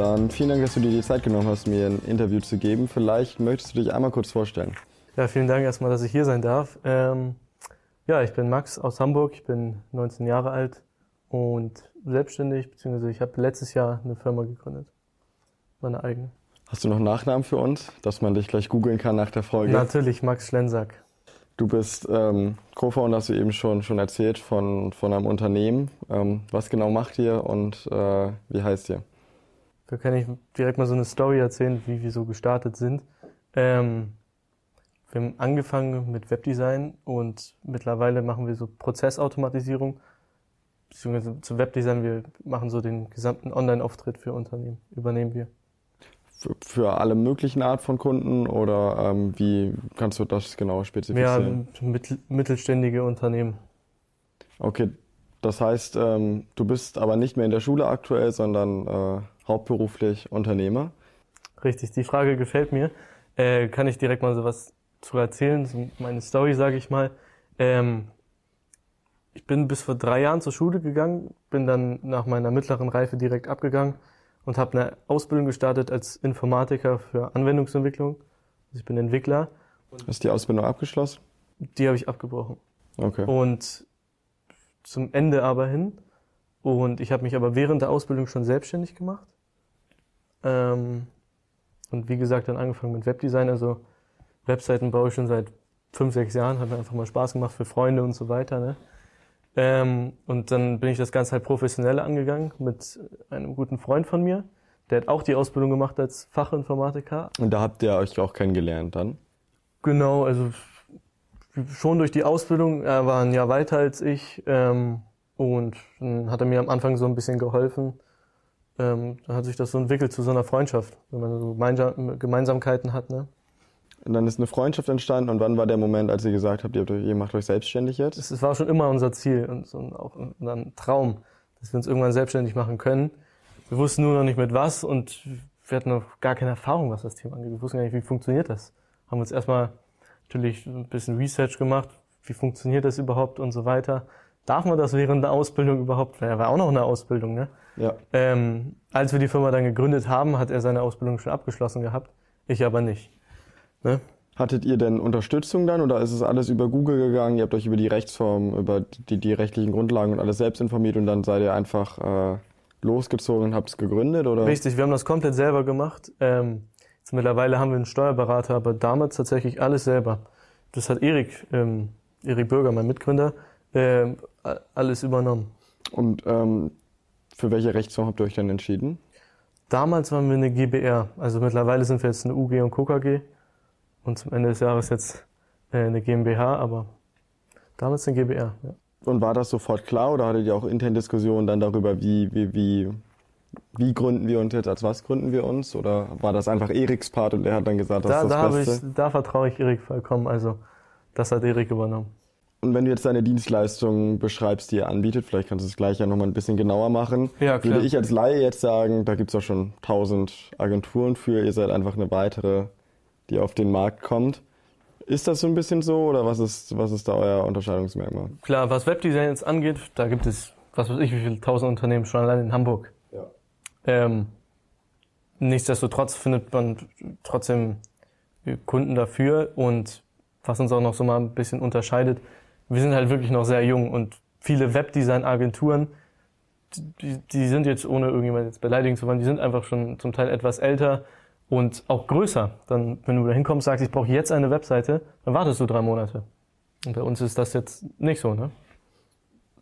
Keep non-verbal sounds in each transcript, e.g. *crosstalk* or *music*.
Dann vielen Dank, dass du dir die Zeit genommen hast, mir ein Interview zu geben. Vielleicht möchtest du dich einmal kurz vorstellen. Ja, vielen Dank erstmal, dass ich hier sein darf. Ähm, ja, ich bin Max aus Hamburg, ich bin 19 Jahre alt und selbstständig, beziehungsweise ich habe letztes Jahr eine Firma gegründet. Meine eigene. Hast du noch einen Nachnamen für uns, dass man dich gleich googeln kann nach der Folge? Natürlich, Max Schlensack. Du bist ähm, Co-Founder, hast du eben schon, schon erzählt, von, von einem Unternehmen. Ähm, was genau macht ihr und äh, wie heißt ihr? Da kann ich direkt mal so eine Story erzählen, wie wir so gestartet sind. Ähm, wir haben angefangen mit Webdesign und mittlerweile machen wir so Prozessautomatisierung. Beziehungsweise zu Webdesign, wir machen so den gesamten Online-Auftritt für Unternehmen, übernehmen wir. Für, für alle möglichen Art von Kunden oder ähm, wie kannst du das genau spezifizieren? Ja, mittel, mittelständige Unternehmen. Okay, das heißt, ähm, du bist aber nicht mehr in der Schule aktuell, sondern äh, hauptberuflich Unternehmer. Richtig, die Frage gefällt mir. Äh, kann ich direkt mal so was zu erzählen, so meine Story, sage ich mal. Ähm, ich bin bis vor drei Jahren zur Schule gegangen, bin dann nach meiner mittleren Reife direkt abgegangen und habe eine Ausbildung gestartet als Informatiker für Anwendungsentwicklung. Also ich bin Entwickler. Hast du die Ausbildung abgeschlossen? Die habe ich abgebrochen. Okay. Und zum Ende aber hin. Und ich habe mich aber während der Ausbildung schon selbstständig gemacht. Ähm, und wie gesagt, dann angefangen mit Webdesign. Also Webseiten baue ich schon seit fünf, sechs Jahren. Hat mir einfach mal Spaß gemacht für Freunde und so weiter. Ne? Ähm, und dann bin ich das Ganze halt professionell angegangen mit einem guten Freund von mir. Der hat auch die Ausbildung gemacht als Fachinformatiker. Und da habt ihr euch auch kennengelernt dann? Genau, also schon durch die Ausbildung. Er war ein Jahr weiter als ich. Ähm, und dann hat er mir am Anfang so ein bisschen geholfen. Ähm, dann hat sich das so entwickelt zu so einer Freundschaft, wenn man so Gemeinsamkeiten hat. Ne? Und dann ist eine Freundschaft entstanden. Und wann war der Moment, als ihr gesagt habt, ihr, macht euch selbstständig jetzt? Es war schon immer unser Ziel und, so auch ein Traum, dass wir uns irgendwann selbstständig machen können. Wir wussten nur noch nicht mit was und wir hatten noch gar keine Erfahrung, was das Thema angeht. Wir wussten gar nicht, wie funktioniert das. Haben uns erstmal natürlich ein bisschen Research gemacht, wie funktioniert das überhaupt und so weiter. Darf man das während der Ausbildung überhaupt? Er war auch noch eine Ausbildung, ne? Ja. Ähm, als wir die Firma dann gegründet haben, hat er seine Ausbildung schon abgeschlossen gehabt. Ich aber nicht. Ne? Hattet ihr denn Unterstützung dann oder ist es alles über Google gegangen? Ihr habt euch über die Rechtsform, über die, die rechtlichen Grundlagen und alles selbst informiert und dann seid ihr einfach äh, losgezogen und habt es gegründet? Oder? Richtig, wir haben das komplett selber gemacht. Ähm, jetzt mittlerweile haben wir einen Steuerberater, aber damals tatsächlich alles selber. Das hat Erik, ähm, Erik Bürger, mein Mitgründer, äh, alles übernommen. Und ähm, für welche Rechtsform habt ihr euch dann entschieden? Damals waren wir eine GBR, also mittlerweile sind wir jetzt eine UG und KKG und zum Ende des Jahres jetzt äh, eine GmbH, aber damals eine GBR. Ja. Und war das sofort klar oder hattet ihr auch interne Diskussionen dann darüber, wie, wie, wie, wie gründen wir uns jetzt, als was gründen wir uns? Oder war das einfach Eriks Part und er hat dann gesagt, das da, ist das da Beste? Ich, da vertraue ich Erik vollkommen, also das hat Erik übernommen. Und wenn du jetzt deine Dienstleistungen beschreibst, die ihr anbietet, vielleicht kannst du es gleich ja nochmal ein bisschen genauer machen, ja, klar. würde ich als Laie jetzt sagen, da gibt es auch schon tausend Agenturen für, ihr seid einfach eine weitere die auf den Markt kommt. Ist das so ein bisschen so oder was ist, was ist da euer Unterscheidungsmerkmal? Klar, was Webdesign jetzt angeht, da gibt es, was weiß ich, wie viele tausend Unternehmen schon allein in Hamburg. Ja. Ähm, nichtsdestotrotz findet man trotzdem Kunden dafür und was uns auch noch so mal ein bisschen unterscheidet, wir sind halt wirklich noch sehr jung und viele Webdesign-Agenturen, die, die sind jetzt, ohne irgendjemand jetzt beleidigen zu wollen, die sind einfach schon zum Teil etwas älter, und auch größer. Dann, wenn du da hinkommst, sagst, ich brauche jetzt eine Webseite, dann wartest du drei Monate. Und bei uns ist das jetzt nicht so, ne?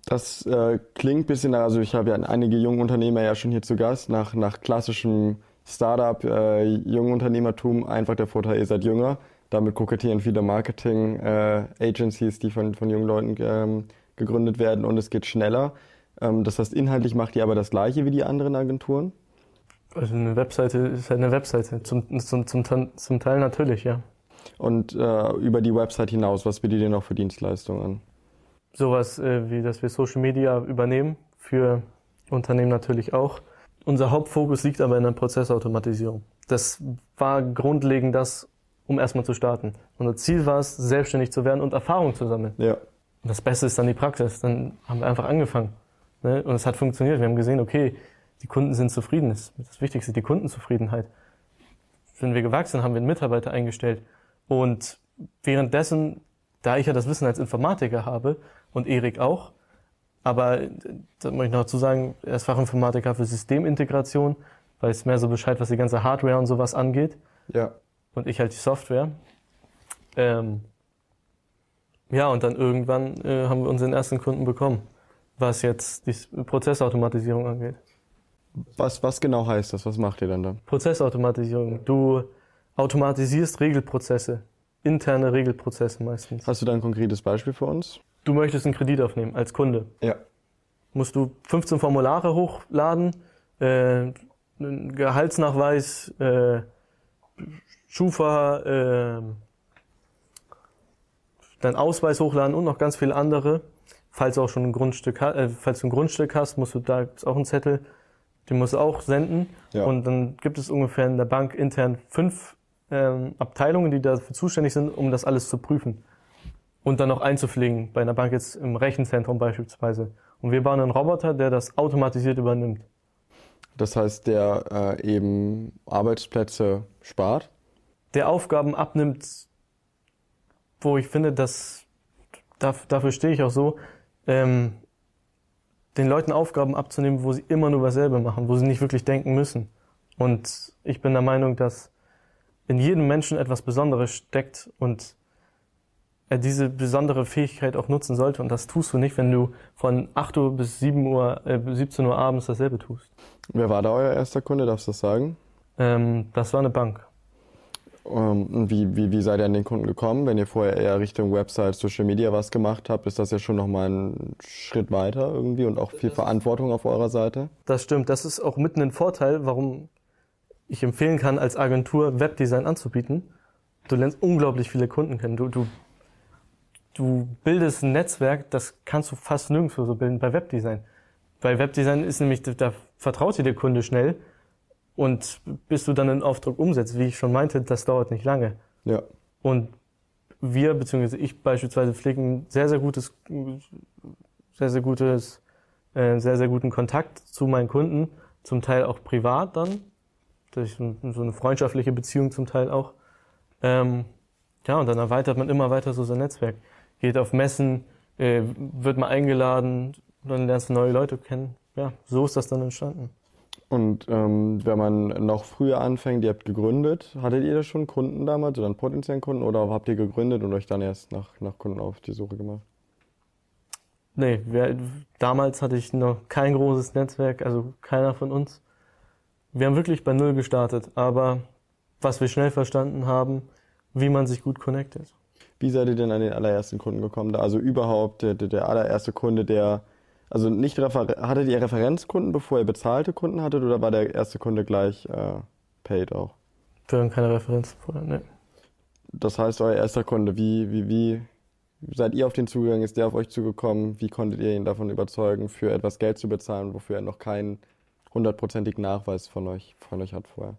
Das äh, klingt bisschen, also ich habe ja einige junge Unternehmer ja schon hier zu Gast, nach, nach klassischem Startup, äh, jungen Unternehmertum, einfach der Vorteil, ihr seid jünger. Damit kokettieren viele Marketing-Agencies, äh, die von, von jungen Leuten ähm, gegründet werden und es geht schneller. Ähm, das heißt, inhaltlich macht ihr aber das gleiche wie die anderen Agenturen? Also eine Webseite ist halt eine Webseite. Zum, zum, zum, zum Teil natürlich, ja. Und äh, über die Website hinaus, was bietet ihr noch für Dienstleistungen an? Sowas äh, wie, dass wir Social Media übernehmen, für Unternehmen natürlich auch. Unser Hauptfokus liegt aber in der Prozessautomatisierung. Das war grundlegend das, um erstmal zu starten. Unser Ziel war es, selbstständig zu werden und Erfahrung zu sammeln. Ja. Und das Beste ist dann die Praxis. Dann haben wir einfach angefangen. Ne? Und es hat funktioniert. Wir haben gesehen, okay, die Kunden sind zufrieden. Das ist das Wichtigste, die Kundenzufriedenheit. Wenn wir gewachsen, haben wir einen Mitarbeiter eingestellt. Und währenddessen, da ich ja das Wissen als Informatiker habe und Erik auch, aber da muss ich noch dazu sagen, er ist Fachinformatiker für Systemintegration, weiß mehr so Bescheid, was die ganze Hardware und sowas angeht. Ja. Und ich halt die Software. Ähm, ja, und dann irgendwann äh, haben wir unseren ersten Kunden bekommen, was jetzt die Prozessautomatisierung angeht. Was, was genau heißt das? Was macht ihr dann da? Prozessautomatisierung. Du automatisierst Regelprozesse, interne Regelprozesse meistens. Hast du da ein konkretes Beispiel für uns? Du möchtest einen Kredit aufnehmen als Kunde. Ja. Musst du 15 Formulare hochladen, äh, einen Gehaltsnachweis, äh, Schufa, äh, deinen Ausweis hochladen und noch ganz viele andere. Falls du auch schon ein Grundstück, äh, falls du ein Grundstück hast, musst du da gibt's auch einen Zettel, den musst du auch senden. Ja. Und dann gibt es ungefähr in der Bank intern fünf ähm, Abteilungen, die dafür zuständig sind, um das alles zu prüfen und dann noch einzupflegen. Bei einer Bank jetzt im Rechenzentrum beispielsweise. Und wir bauen einen Roboter, der das automatisiert übernimmt. Das heißt, der äh, eben Arbeitsplätze spart. Der Aufgaben abnimmt, wo ich finde, dass dafür, stehe ich auch so, ähm, den Leuten Aufgaben abzunehmen, wo sie immer nur dasselbe machen, wo sie nicht wirklich denken müssen. Und ich bin der Meinung, dass in jedem Menschen etwas Besonderes steckt und er diese besondere Fähigkeit auch nutzen sollte. Und das tust du nicht, wenn du von 8 Uhr bis 7 Uhr, äh, 17 Uhr abends dasselbe tust. Wer war da euer erster Kunde? Darfst du das sagen? Ähm, das war eine Bank. Ähm, wie, wie, wie seid ihr an den Kunden gekommen? Wenn ihr vorher eher Richtung Website, Social Media was gemacht habt, ist das ja schon nochmal ein Schritt weiter irgendwie und auch viel Verantwortung auf eurer Seite. Das stimmt. Das ist auch mitten ein Vorteil, warum ich empfehlen kann, als Agentur Webdesign anzubieten. Du lernst unglaublich viele Kunden kennen. Du, du, du bildest ein Netzwerk, das kannst du fast nirgendwo so bilden bei Webdesign. Bei Webdesign ist nämlich, da vertraut dir der Kunde schnell und bis du dann einen Auftrag umsetzt, wie ich schon meinte, das dauert nicht lange. Ja. Und wir, beziehungsweise ich beispielsweise, pflegen sehr, sehr gutes, sehr, sehr gutes, äh, sehr, sehr guten Kontakt zu meinen Kunden, zum Teil auch privat dann, durch so eine freundschaftliche Beziehung zum Teil auch. Ähm, ja, und dann erweitert man immer weiter so sein Netzwerk. Geht auf Messen, äh, wird mal eingeladen, dann lernst du neue Leute kennen. Ja, so ist das dann entstanden. Und ähm, wenn man noch früher anfängt, ihr habt gegründet, hattet ihr da schon Kunden damals oder einen potenziellen Kunden oder habt ihr gegründet und euch dann erst nach, nach Kunden auf die Suche gemacht? Nee, wir, damals hatte ich noch kein großes Netzwerk, also keiner von uns. Wir haben wirklich bei Null gestartet, aber was wir schnell verstanden haben, wie man sich gut connectet. Wie seid ihr denn an den allerersten Kunden gekommen? Also überhaupt der, der allererste Kunde, der, also nicht hattet ihr Referenzkunden, bevor ihr bezahlte Kunden hattet oder war der erste Kunde gleich äh, paid auch? Wir haben keine Referenzen vorher, ne. Das heißt, euer erster Kunde, wie, wie, wie seid ihr auf den zugegangen? Ist der auf euch zugekommen? Wie konntet ihr ihn davon überzeugen, für etwas Geld zu bezahlen, wofür er noch keinen hundertprozentigen Nachweis von euch, von euch hat vorher?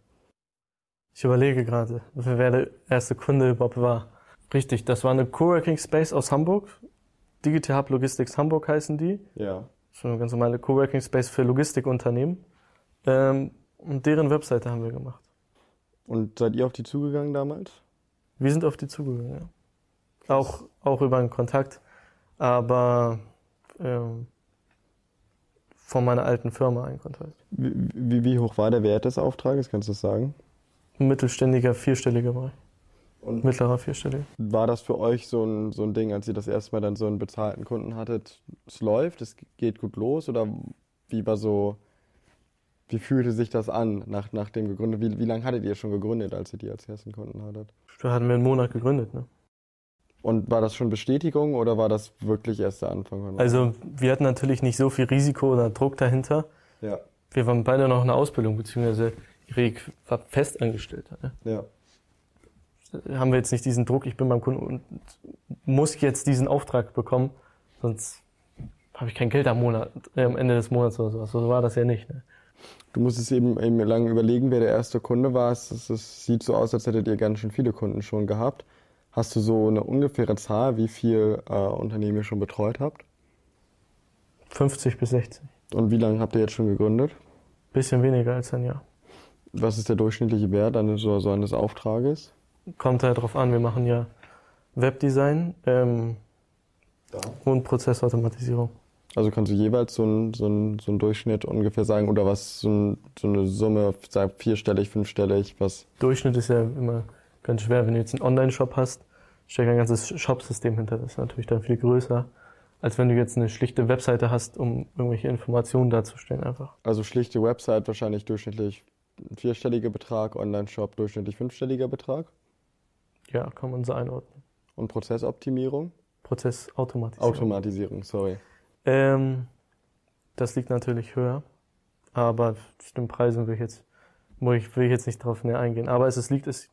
Ich überlege gerade, wer der erste Kunde überhaupt war. Richtig, das war eine Coworking Space aus Hamburg. Digital Hub Logistics Hamburg heißen die. Ja. Ist eine ganz normale Coworking Space für Logistikunternehmen. Ähm, und deren Webseite haben wir gemacht. Und seid ihr auf die zugegangen damals? Wir sind auf die zugegangen, ja. Auch, auch über einen Kontakt, aber ähm, von meiner alten Firma ein Kontakt. Wie, wie, wie hoch war der Wert des Auftrages, kannst du das sagen? Mittelständiger, vierstelliger Bereich. Und Mittlerer, vierstelliger. war das für euch so ein, so ein Ding, als ihr das erste Mal dann so einen bezahlten Kunden hattet, es läuft, es geht gut los oder wie war so, wie fühlte sich das an nach, nach dem gegründet? Wie, wie lange hattet ihr schon gegründet, als ihr die als ersten Kunden hattet? Da hatten wir einen Monat gegründet, ne? Und war das schon Bestätigung oder war das wirklich erst der Anfang? Also wir hatten natürlich nicht so viel Risiko oder Druck dahinter. ja, Wir waren beide noch in der Ausbildung, beziehungsweise Erik war Festangestellter. Ne? ja, Haben wir jetzt nicht diesen Druck, ich bin beim Kunden und muss jetzt diesen Auftrag bekommen, sonst habe ich kein Geld am Monat, äh, am Ende des Monats oder sowas. So war das ja nicht. Ne? Du musstest eben, eben lange überlegen, wer der erste Kunde war. Es, es, es sieht so aus, als hättet ihr ganz schön viele Kunden schon gehabt. Hast du so eine ungefähre Zahl, wie viel äh, Unternehmen ihr schon betreut habt? 50 bis 60. Und wie lange habt ihr jetzt schon gegründet? Bisschen weniger als ein Jahr. Was ist der durchschnittliche Wert eines so, so eines Auftrages? Kommt halt drauf an, wir machen ja Webdesign ähm, und Prozessautomatisierung. Also kannst du jeweils so einen so ein, so ein Durchschnitt ungefähr sagen oder was so, ein, so eine Summe, sag vierstellig, fünfstellig, was? Durchschnitt ist ja immer ganz schwer. Wenn du jetzt einen Online-Shop hast, steckt ein ganzes Shop-System hinter. Das ist natürlich dann viel größer, als wenn du jetzt eine schlichte Webseite hast, um irgendwelche Informationen darzustellen einfach. Also schlichte Website wahrscheinlich durchschnittlich vierstelliger Betrag, Online-Shop durchschnittlich fünfstelliger Betrag. Ja, kann man so einordnen. Und Prozessoptimierung? Prozessautomatisierung. Automatisierung, sorry. Ähm, das liegt natürlich höher, aber zu den Preisen will ich jetzt, will ich, will ich jetzt nicht drauf näher eingehen. Aber es, es liegt es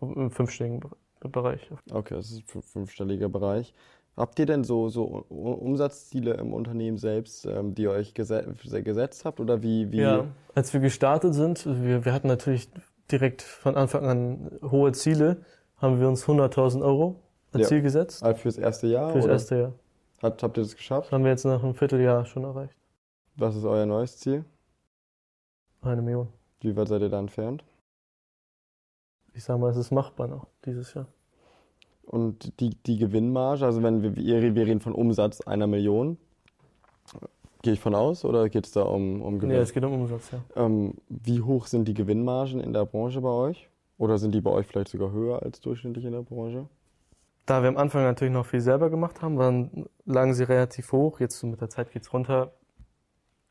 im fünfstelligen Bereich. Okay, das ist ein fünfstelliger Bereich. Habt ihr denn so, so Umsatzziele im Unternehmen selbst, ähm, die ihr euch geset gesetzt habt? Oder wie, wie? Ja, als wir gestartet sind, wir, wir hatten natürlich direkt von Anfang an hohe Ziele, haben wir uns 100.000 Euro als Ja. Ziel gesetzt. Also fürs erste Jahr? Fürs oder? erste Jahr. Habt, habt ihr das geschafft? Das haben wir jetzt nach einem Vierteljahr schon erreicht. Was ist euer neues Ziel? Eine Million. Wie weit seid ihr da entfernt? Ich sag mal, es ist machbar noch dieses Jahr. Und die, die Gewinnmarge, also wenn wir, wir reden von Umsatz einer Million, gehe ich von aus, oder geht es da um, um Gewinn? Nee, es geht um Umsatz, ja. ähm, wie hoch sind die Gewinnmargen in der Branche bei euch? Oder sind die bei euch vielleicht sogar höher als durchschnittlich in der Branche? Da wir am Anfang natürlich noch viel selber gemacht haben, waren, lagen sie relativ hoch. Jetzt mit der Zeit geht's runter.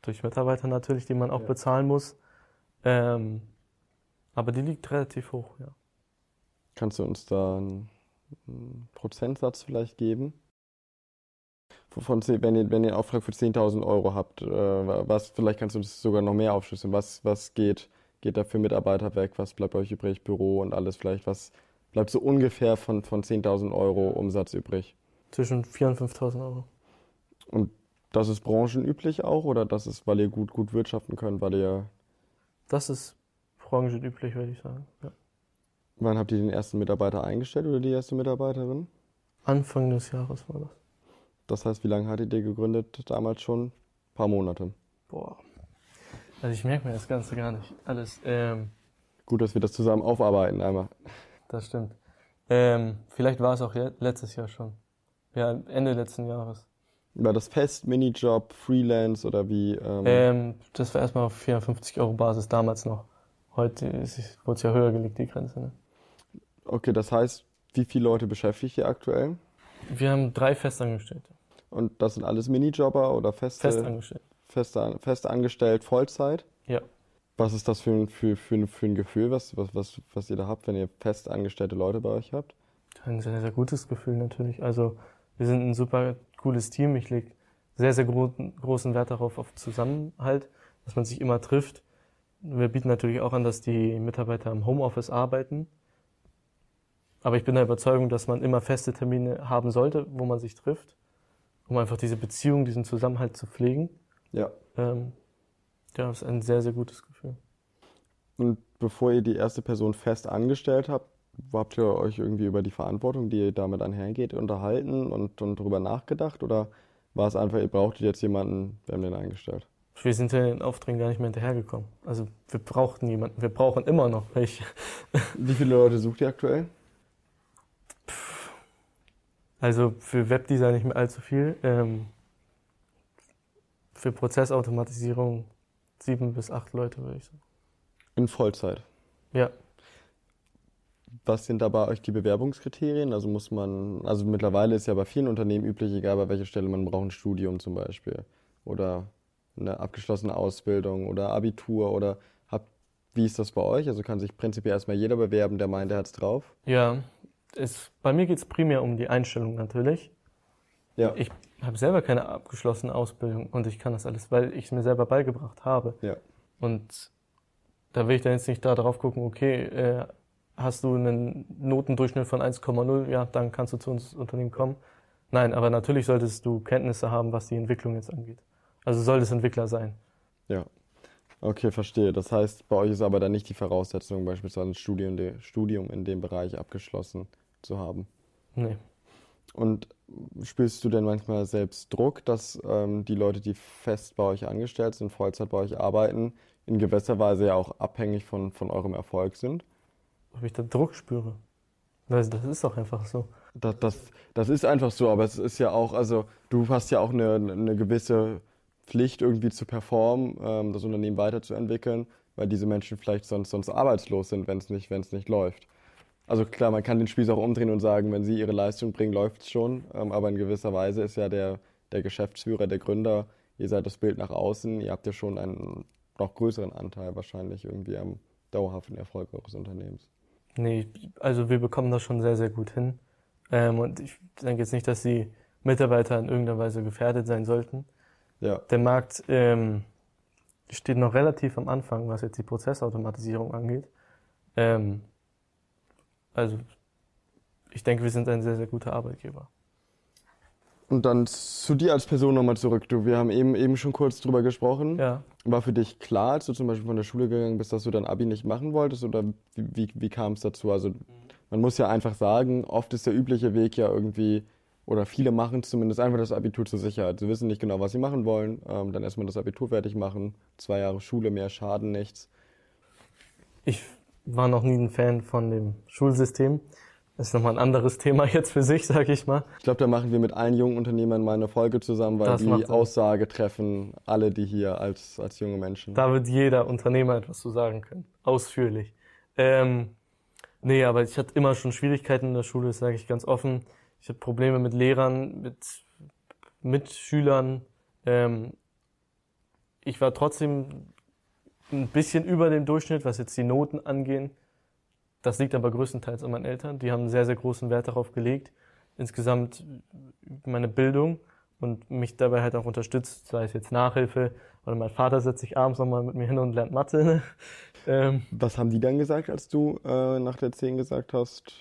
Durch Mitarbeiter natürlich, die man auch Ja. bezahlen muss. Ähm, aber die liegt relativ hoch, ja. Kannst du uns da einen, einen Prozentsatz vielleicht geben? Von, wenn, ihr, wenn ihr einen Auftrag für 10.000 Euro habt, äh, was, vielleicht kannst du uns sogar noch mehr aufschlüsseln. Was, was geht, geht da für Mitarbeiter weg? Was bleibt euch übrig? Büro und alles vielleicht? Was bleibt so ungefähr von, von 10.000 Euro Umsatz übrig? Zwischen 4.000 und 5.000 Euro. Und das ist branchenüblich auch oder das ist, weil ihr gut, gut wirtschaften könnt, weil ihr, Das ist branchenüblich, würde ich sagen. Ja. wann habt ihr den ersten Mitarbeiter eingestellt oder die erste Mitarbeiterin? Anfang des Jahres war das. Das heißt, wie lange hattet ihr gegründet damals schon? Ein paar Monate. Boah. Also ich merke mir das Ganze gar nicht. Alles. Ähm, Gut, dass wir das zusammen aufarbeiten einmal. das stimmt. Ähm, vielleicht war es auch letztes Jahr schon. Ja, Ende letzten Jahres. War das fest, Minijob, Freelance oder wie? Ähm, Ähm, das war erstmal auf 450 Euro Basis damals noch. Heute wurde es ja höher gelegt, die Grenze. Ne? okay, das heißt, wie viele Leute beschäftigt ihr aktuell? Wir haben drei Festangestellte. Und das sind alles Minijobber oder feste, Festangestellte. Feste, fest angestellt, Vollzeit? Ja. Was ist das für ein, für, für, ein- für ein Gefühl, was, was, was, was ihr da habt, wenn ihr fest angestellte Leute bei euch habt? Ein sehr, sehr gutes Gefühl natürlich. Also wir sind ein super cooles Team. Ich lege sehr, sehr gro großen Wert darauf, auf Zusammenhalt, dass man sich immer trifft. Wir bieten natürlich auch an, dass die Mitarbeiter im Homeoffice arbeiten. Aber ich bin der Überzeugung, dass man immer feste Termine haben sollte, wo man sich trifft, um einfach diese Beziehung, diesen Zusammenhalt zu pflegen. Ja. Ähm, ja, das ist ein sehr, sehr gutes Gefühl. Und bevor ihr die erste Person fest angestellt habt, habt ihr euch irgendwie über die Verantwortung, die damit einhergeht, unterhalten und, und darüber nachgedacht? Oder war es einfach, ihr brauchtet jetzt jemanden, wir haben den eingestellt? Wir sind ja in den Aufträgen gar nicht mehr hinterhergekommen. Also wir brauchten jemanden. Wir brauchen immer noch welche. *laughs* Wie viele Leute sucht ihr aktuell? Also für Webdesign nicht mehr allzu viel. Ähm, für Prozessautomatisierung sieben bis acht Leute, würde ich sagen. In Vollzeit. Ja, Was sind da bei euch die Bewerbungskriterien? Also muss man, also mittlerweile ist ja bei vielen Unternehmen üblich, egal bei welcher Stelle, man braucht ein Studium zum Beispiel. Oder eine abgeschlossene Ausbildung oder Abitur oder habt, wie ist das bei euch? Also kann sich prinzipiell erstmal jeder bewerben, der meint, er hat's drauf? ja. Es, bei mir geht es primär um die Einstellung natürlich. Ja. Ich habe selber keine abgeschlossene Ausbildung und ich kann das alles, weil ich es mir selber beigebracht habe. Ja. Und da will ich dann jetzt nicht da drauf gucken, okay, äh, hast du einen Notendurchschnitt von 1,0, ja, dann kannst du zu uns Unternehmen kommen. Nein, aber natürlich solltest du Kenntnisse haben, was die Entwicklung jetzt angeht. Also solltest Entwickler sein. Ja. Okay, verstehe. Das heißt, bei euch ist aber dann nicht die Voraussetzung, beispielsweise ein Studium, Studium in dem Bereich abgeschlossen zu haben. Nee. Und spürst du denn manchmal selbst Druck, dass ähm, die Leute, die fest bei euch angestellt sind, Vollzeit bei euch arbeiten, in gewisser Weise ja auch abhängig von, von eurem Erfolg sind. Ob ich da Druck spüre? Das, das ist doch einfach so. Das, das, das ist einfach so, aber es ist ja auch, also du hast ja auch eine, eine gewisse Pflicht irgendwie zu performen, ähm, das Unternehmen weiterzuentwickeln, weil diese Menschen vielleicht sonst, sonst arbeitslos sind, wenn es nicht, wenn's nicht läuft. Also klar, man kann den Spieß auch umdrehen und sagen, wenn sie ihre Leistung bringen, läuft es schon, ähm, aber in gewisser Weise ist ja der, der Geschäftsführer, der Gründer, ihr seid das Bild nach außen, ihr habt ja schon einen noch größeren Anteil wahrscheinlich irgendwie am dauerhaften Erfolg eures Unternehmens. Nee, also wir bekommen das schon sehr, sehr gut hin. Ähm, und ich denke jetzt nicht, dass die Mitarbeiter in irgendeiner Weise gefährdet sein sollten. Ja. Der Markt ähm, steht noch relativ am Anfang, was jetzt die Prozessautomatisierung angeht. Ähm, also ich denke, wir sind ein sehr, sehr guter Arbeitgeber. Und dann zu dir als Person nochmal zurück. Du, wir haben eben, eben schon kurz drüber gesprochen. Ja. War für dich klar, als du zum Beispiel von der Schule gegangen bist, dass du dein Abi nicht machen wolltest? Oder wie, wie, wie kam es dazu? Also man muss ja einfach sagen, oft ist der übliche Weg ja irgendwie, oder viele machen zumindest einfach das Abitur zur Sicherheit. Sie wissen nicht genau, was sie machen wollen. Ähm, dann erstmal das Abitur fertig machen. Zwei Jahre Schule, mehr Schaden, nichts. Ich war noch nie ein Fan von dem Schulsystem. Das ist nochmal ein anderes *laughs* Thema jetzt für sich, sag ich mal. Ich glaube, da machen wir mit allen jungen Unternehmern mal eine Folge zusammen, weil Das die. Aussage treffen alle, die hier als, als junge Menschen. Da wird jeder Unternehmer etwas zu sagen können. Ausführlich. Ähm, nee, aber ich hatte immer schon Schwierigkeiten in der Schule, das sage ich ganz offen. Ich hatte Probleme mit Lehrern, mit Mitschülern. Ähm, ich war trotzdem ein bisschen über dem Durchschnitt, was jetzt die Noten angehen. Das liegt aber größtenteils an meinen Eltern. Die haben einen sehr, sehr großen Wert darauf gelegt. Insgesamt meine Bildung und mich dabei halt auch unterstützt, sei es jetzt Nachhilfe oder mein Vater setzt sich abends nochmal mit mir hin und lernt Mathe. *laughs* ähm, Was haben die dann gesagt, als du äh, nach der 10 gesagt hast,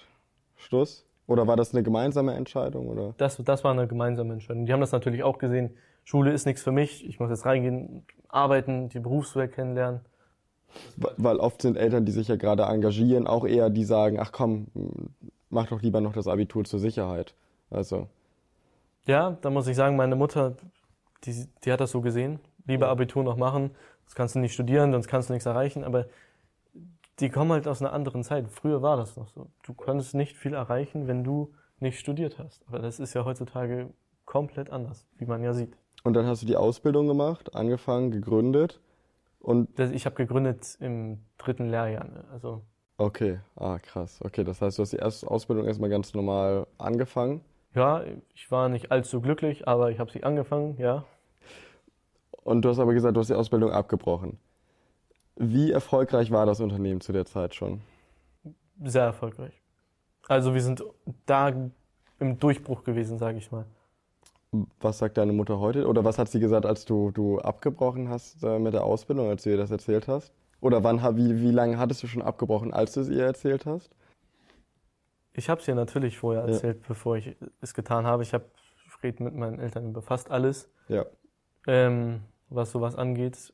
Schluss? Oder war das eine gemeinsame Entscheidung? Oder? das, das war eine gemeinsame Entscheidung. Die haben das natürlich auch gesehen. Schule ist nichts für mich. Ich muss jetzt reingehen, arbeiten, die Berufswelt kennenlernen. Weil oft sind Eltern, die sich ja gerade engagieren, auch eher die sagen, ach komm, mach doch lieber noch das Abitur zur Sicherheit. Also, Ja, da muss ich sagen, meine Mutter, die, die hat das so gesehen. Lieber. Abitur noch machen. Das kannst du nicht studieren, sonst kannst du nichts erreichen. Aber die kommen halt aus einer anderen Zeit. Früher war das noch so. Du konntest nicht viel erreichen, wenn du nicht studiert hast. Aber das ist ja heutzutage komplett anders, wie man ja sieht. Und dann hast du die Ausbildung gemacht, angefangen, gegründet und Das, ich habe gegründet im dritten Lehrjahr. Ne? Also okay, ah krass. Okay, das heißt, du hast die erste Ausbildung erstmal ganz normal angefangen ja, ich war nicht allzu glücklich, aber ich habe sie angefangen, ja. und du hast aber gesagt, du hast die Ausbildung abgebrochen. Wie erfolgreich war das Unternehmen zu der Zeit schon? Sehr erfolgreich. Also wir sind da im Durchbruch gewesen, sage ich mal. Was sagt deine Mutter heute? Oder was hat sie gesagt, als du, du abgebrochen hast äh, mit der Ausbildung, als du ihr das erzählt hast? Oder wann, wie, wie lange hattest du schon abgebrochen, als du es ihr erzählt hast? Ich habe es ihr natürlich vorher Ja. erzählt, bevor ich es getan habe. Ich habe rede mit meinen Eltern über fast alles, Ja. ähm, was sowas angeht.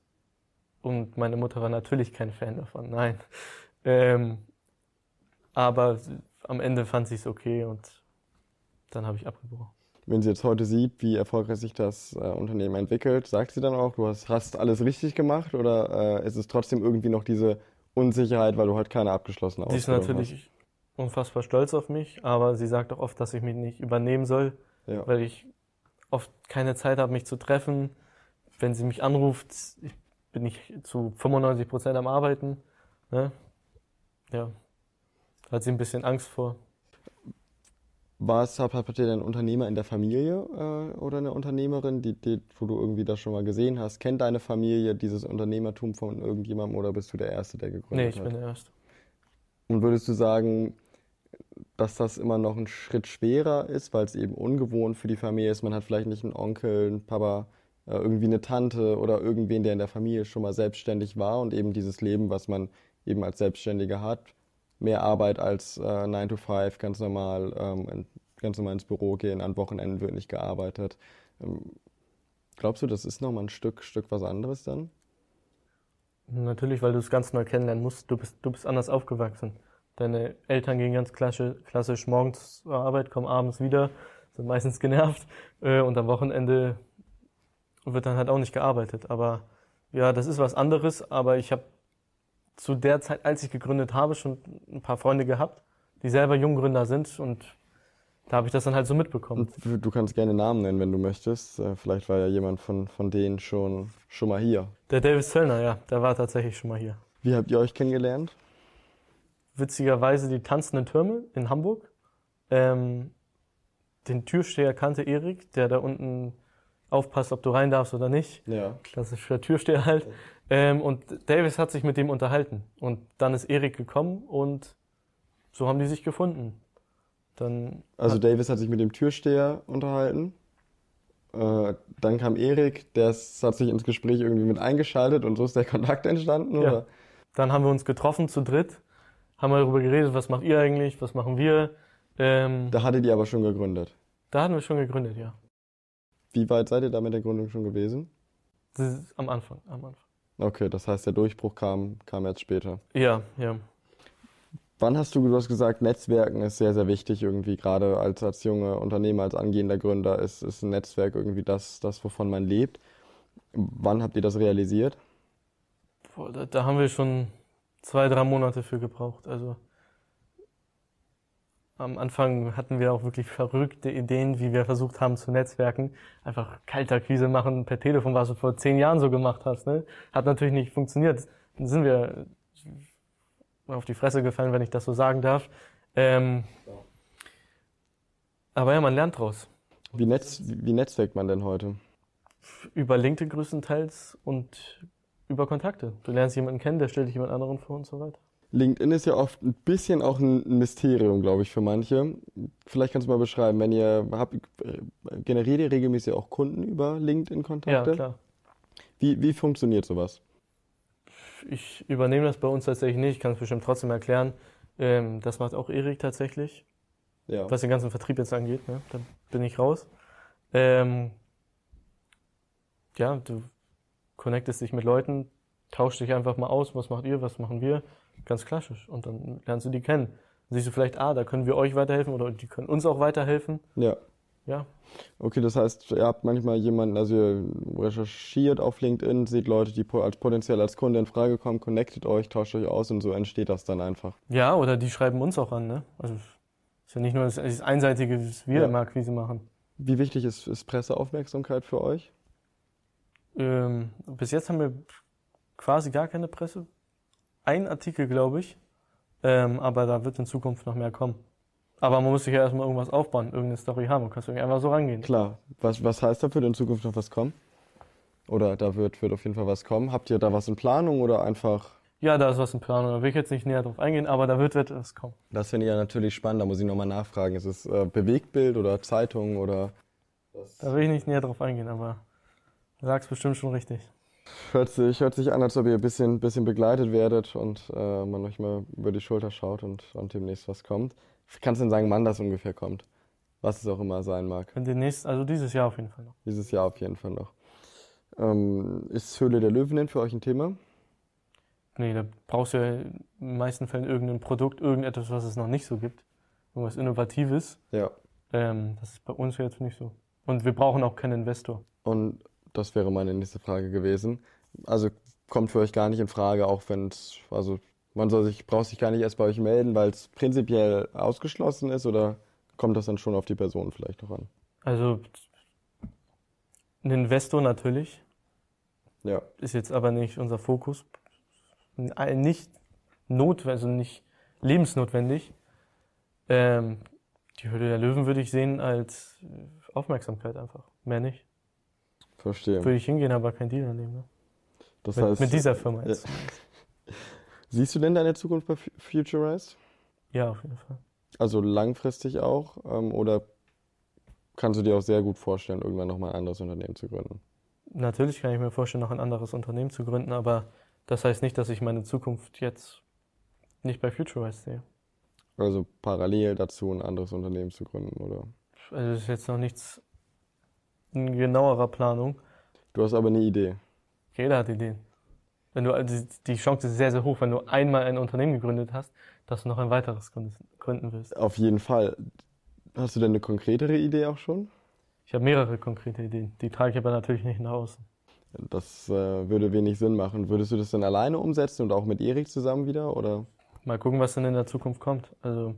Und meine Mutter war natürlich kein Fan davon, nein. Ähm, aber am Ende fand sie es okay und dann habe ich abgebrochen. Wenn sie jetzt heute sieht, wie erfolgreich sich das äh, Unternehmen entwickelt, sagt sie dann auch, du hast, hast alles richtig gemacht oder äh, ist es trotzdem irgendwie noch diese Unsicherheit, weil du halt keine abgeschlossene Sie ist Ausbildung natürlich unfassbar stolz auf mich, aber sie sagt auch oft, dass ich mich nicht übernehmen soll, hast? Ja. weil ich oft keine Zeit habe, mich zu treffen. Wenn sie mich anruft, ich bin ich zu 95 Prozent am Arbeiten. Ne? Ja, hat sie ein bisschen Angst vor. Was habt ihr denn einen Unternehmer in der Familie äh, oder eine Unternehmerin, die, die, wo du irgendwie das schon mal gesehen hast? Kennt deine Familie dieses Unternehmertum von irgendjemandem oder bist du der Erste, der gegründet Nee, ich hat? bin der Erste. Und würdest du sagen, dass das immer noch ein Schritt schwerer ist, weil es eben ungewohnt für die Familie ist? Man hat vielleicht nicht einen Onkel, einen Papa, äh, irgendwie eine Tante oder irgendwen, der in der Familie schon mal selbstständig war und eben dieses Leben, was man eben als Selbstständiger hat, mehr Arbeit als äh, 9 to 5, ganz normal, ähm, ganz normal ins Büro gehen, an Wochenenden wird nicht gearbeitet. Ähm, glaubst du, das ist nochmal ein Stück, Stück was anderes dann? Natürlich, weil du es ganz neu kennenlernen musst. Du bist, du bist anders aufgewachsen. Deine Eltern gehen ganz klassisch, klassisch morgens zur Arbeit, kommen abends wieder, sind meistens genervt äh, und am Wochenende wird dann halt auch nicht gearbeitet. Aber Ja, das ist was anderes, aber ich habe zu der Zeit, als ich gegründet habe, schon ein paar Freunde gehabt, die selber Junggründer sind und da habe ich das dann halt so mitbekommen. Du kannst gerne Namen nennen, wenn du möchtest. Äh, vielleicht war ja jemand von, von denen schon, schon mal hier. Der Davis Zöllner, ja, der war tatsächlich schon mal hier. Wie habt ihr euch kennengelernt? Witzigerweise die tanzenden Türme in Hamburg. Ähm, den Türsteher kannte Erik, der da unten aufpasst, ob du rein darfst oder nicht. Ja. Klassischer Türsteher halt. Ähm, und Davis hat sich mit dem unterhalten. Und dann ist Erik gekommen und so haben die sich gefunden. Dann Also hat, Davis hat sich mit dem Türsteher unterhalten. Äh, dann kam Erik, der hat sich ins Gespräch irgendwie mit eingeschaltet und so ist der Kontakt entstanden, Ja. oder? dann haben wir uns getroffen zu dritt, haben wir darüber geredet, was macht ihr eigentlich, was machen wir. Ähm, Da hattet ihr aber schon gegründet. da hatten wir schon gegründet, ja. Wie weit seid ihr da mit der Gründung schon gewesen? Am Anfang, am Anfang. Okay, das heißt, der Durchbruch kam, kam jetzt später. Ja, ja. Wann hast du, du hast gesagt, Netzwerken ist sehr, sehr wichtig irgendwie, gerade als, als junger Unternehmer, als angehender Gründer ist, ist ein Netzwerk irgendwie das, das, wovon man lebt. Wann habt ihr das realisiert? Boah, da, da haben wir schon zwei, drei Monate für gebraucht. Also am Anfang hatten wir auch wirklich verrückte Ideen, wie wir versucht haben zu netzwerken. Einfach Kaltakquise machen per Telefon, was du vor zehn Jahren so gemacht hast. Ne? Hat natürlich nicht funktioniert. Dann sind wir auf die Fresse gefallen, wenn ich das so sagen darf. Ähm, aber ja, man lernt draus. Wie, netz, wie netzwerkt man denn heute? Über LinkedIn größtenteils und über Kontakte. Du lernst jemanden kennen, der stellt dich jemand anderen vor und so weiter. LinkedIn ist ja oft ein bisschen auch ein Mysterium, glaube ich, für manche. Vielleicht kannst du mal beschreiben, wenn ihr habt, äh, generiert ihr regelmäßig auch Kunden über Ja, LinkedIn-Kontakte? klar. Wie, wie funktioniert sowas? Ich übernehme das bei uns tatsächlich nicht, ich kann es bestimmt trotzdem erklären. Ähm, das macht auch Erik tatsächlich, Ja. was den ganzen Vertrieb jetzt angeht. Ne? Da bin ich raus. Ähm, ja, du connectest dich mit Leuten, tauschst dich einfach mal aus, was macht ihr, was machen wir, ganz klassisch. Und dann lernst du die kennen. Dann siehst du vielleicht, ah, da können wir euch weiterhelfen oder die können uns auch weiterhelfen. Ja. Ja, Okay, das heißt, ihr habt manchmal jemanden, also ihr recherchiert auf LinkedIn, seht Leute, die als potenziell als Kunde in Frage kommen, connectet euch, tauscht euch aus und so entsteht das dann einfach. ja, oder die schreiben uns auch an. Ne? Also ist ja nicht nur das, das Einseitige, was wir Ja. immer Akquise machen. Wie wichtig ist, ist Presseaufmerksamkeit für euch? Ähm, bis jetzt haben wir quasi gar keine Presse. Ein Artikel, glaube ich. Ähm, aber da wird in Zukunft noch mehr kommen. Aber man muss sich ja erstmal irgendwas aufbauen, irgendeine Story haben. Du kannst nicht einfach so rangehen. Klar. Was, was heißt da, wird in Zukunft noch was kommen? Oder da wird, wird auf jeden Fall was kommen. Habt ihr da was in Planung oder einfach? Ja, da ist was in Planung. Da will ich jetzt nicht näher drauf eingehen, aber da wird etwas kommen. Das finde ich ja natürlich spannend, da muss ich nochmal nachfragen. Ist es äh, Bewegtbild oder Zeitung oder? Da will ich nicht näher drauf eingehen, aber du sagst bestimmt schon richtig. Hört sich, hört sich an, als ob ihr ein bisschen, bisschen begleitet werdet und äh, man euch mal über die Schulter schaut und, und demnächst was kommt. Kannst du denn sagen, wann das ungefähr kommt? Was es auch immer sein mag. Und demnächst, also dieses Jahr auf jeden Fall noch. Dieses Jahr auf jeden Fall noch. Ähm, ist Höhle der Löwen denn für euch ein Thema? Nee, da brauchst du ja in den meisten Fällen irgendein Produkt, irgendetwas, was es noch nicht so gibt. Irgendwas Innovatives. Ja. Ähm, das ist bei uns jetzt nicht so. Und wir brauchen auch keinen Investor. Und das wäre meine nächste Frage gewesen. Also kommt für euch gar nicht in Frage, auch wenn es, also man soll sich, braucht sich gar nicht erst bei euch melden, weil es prinzipiell ausgeschlossen ist oder kommt das dann schon auf die Person vielleicht noch an? Also ein Investor natürlich, Ja. ist jetzt aber nicht unser Fokus. Nicht notwendig, also nicht lebensnotwendig. Ähm, die Höhle der Löwen würde ich sehen als Aufmerksamkeit einfach. Mehr nicht. Verstehe. Würde ich hingehen, aber kein Deal annehmen. Ne? Das Mit, heißt, mit dieser Firma Ja. jetzt. siehst du denn deine Zukunft bei Fu- Futurize? Ja, auf jeden Fall. Also langfristig auch? Ähm, oder kannst du dir auch sehr gut vorstellen, irgendwann nochmal ein anderes Unternehmen zu gründen? Natürlich kann ich mir vorstellen, noch ein anderes Unternehmen zu gründen, aber das heißt nicht, dass ich meine Zukunft jetzt nicht bei Futurize sehe. Also parallel dazu ein anderes Unternehmen zu gründen, oder? Also das ist jetzt noch nichts in genauerer Planung. Du hast aber eine Idee. Jeder hat Ideen. Wenn du, also die Chance ist sehr, sehr hoch, wenn du einmal ein Unternehmen gegründet hast, dass du noch ein weiteres gründen- willst. Auf jeden Fall. Hast du denn eine konkretere Idee auch schon? Ich habe mehrere konkrete Ideen, die trage ich aber natürlich nicht nach außen. Das äh, würde wenig Sinn machen. Würdest du das dann alleine umsetzen und auch mit Erik zusammen wieder? Oder? Mal gucken, was dann in der Zukunft kommt. Also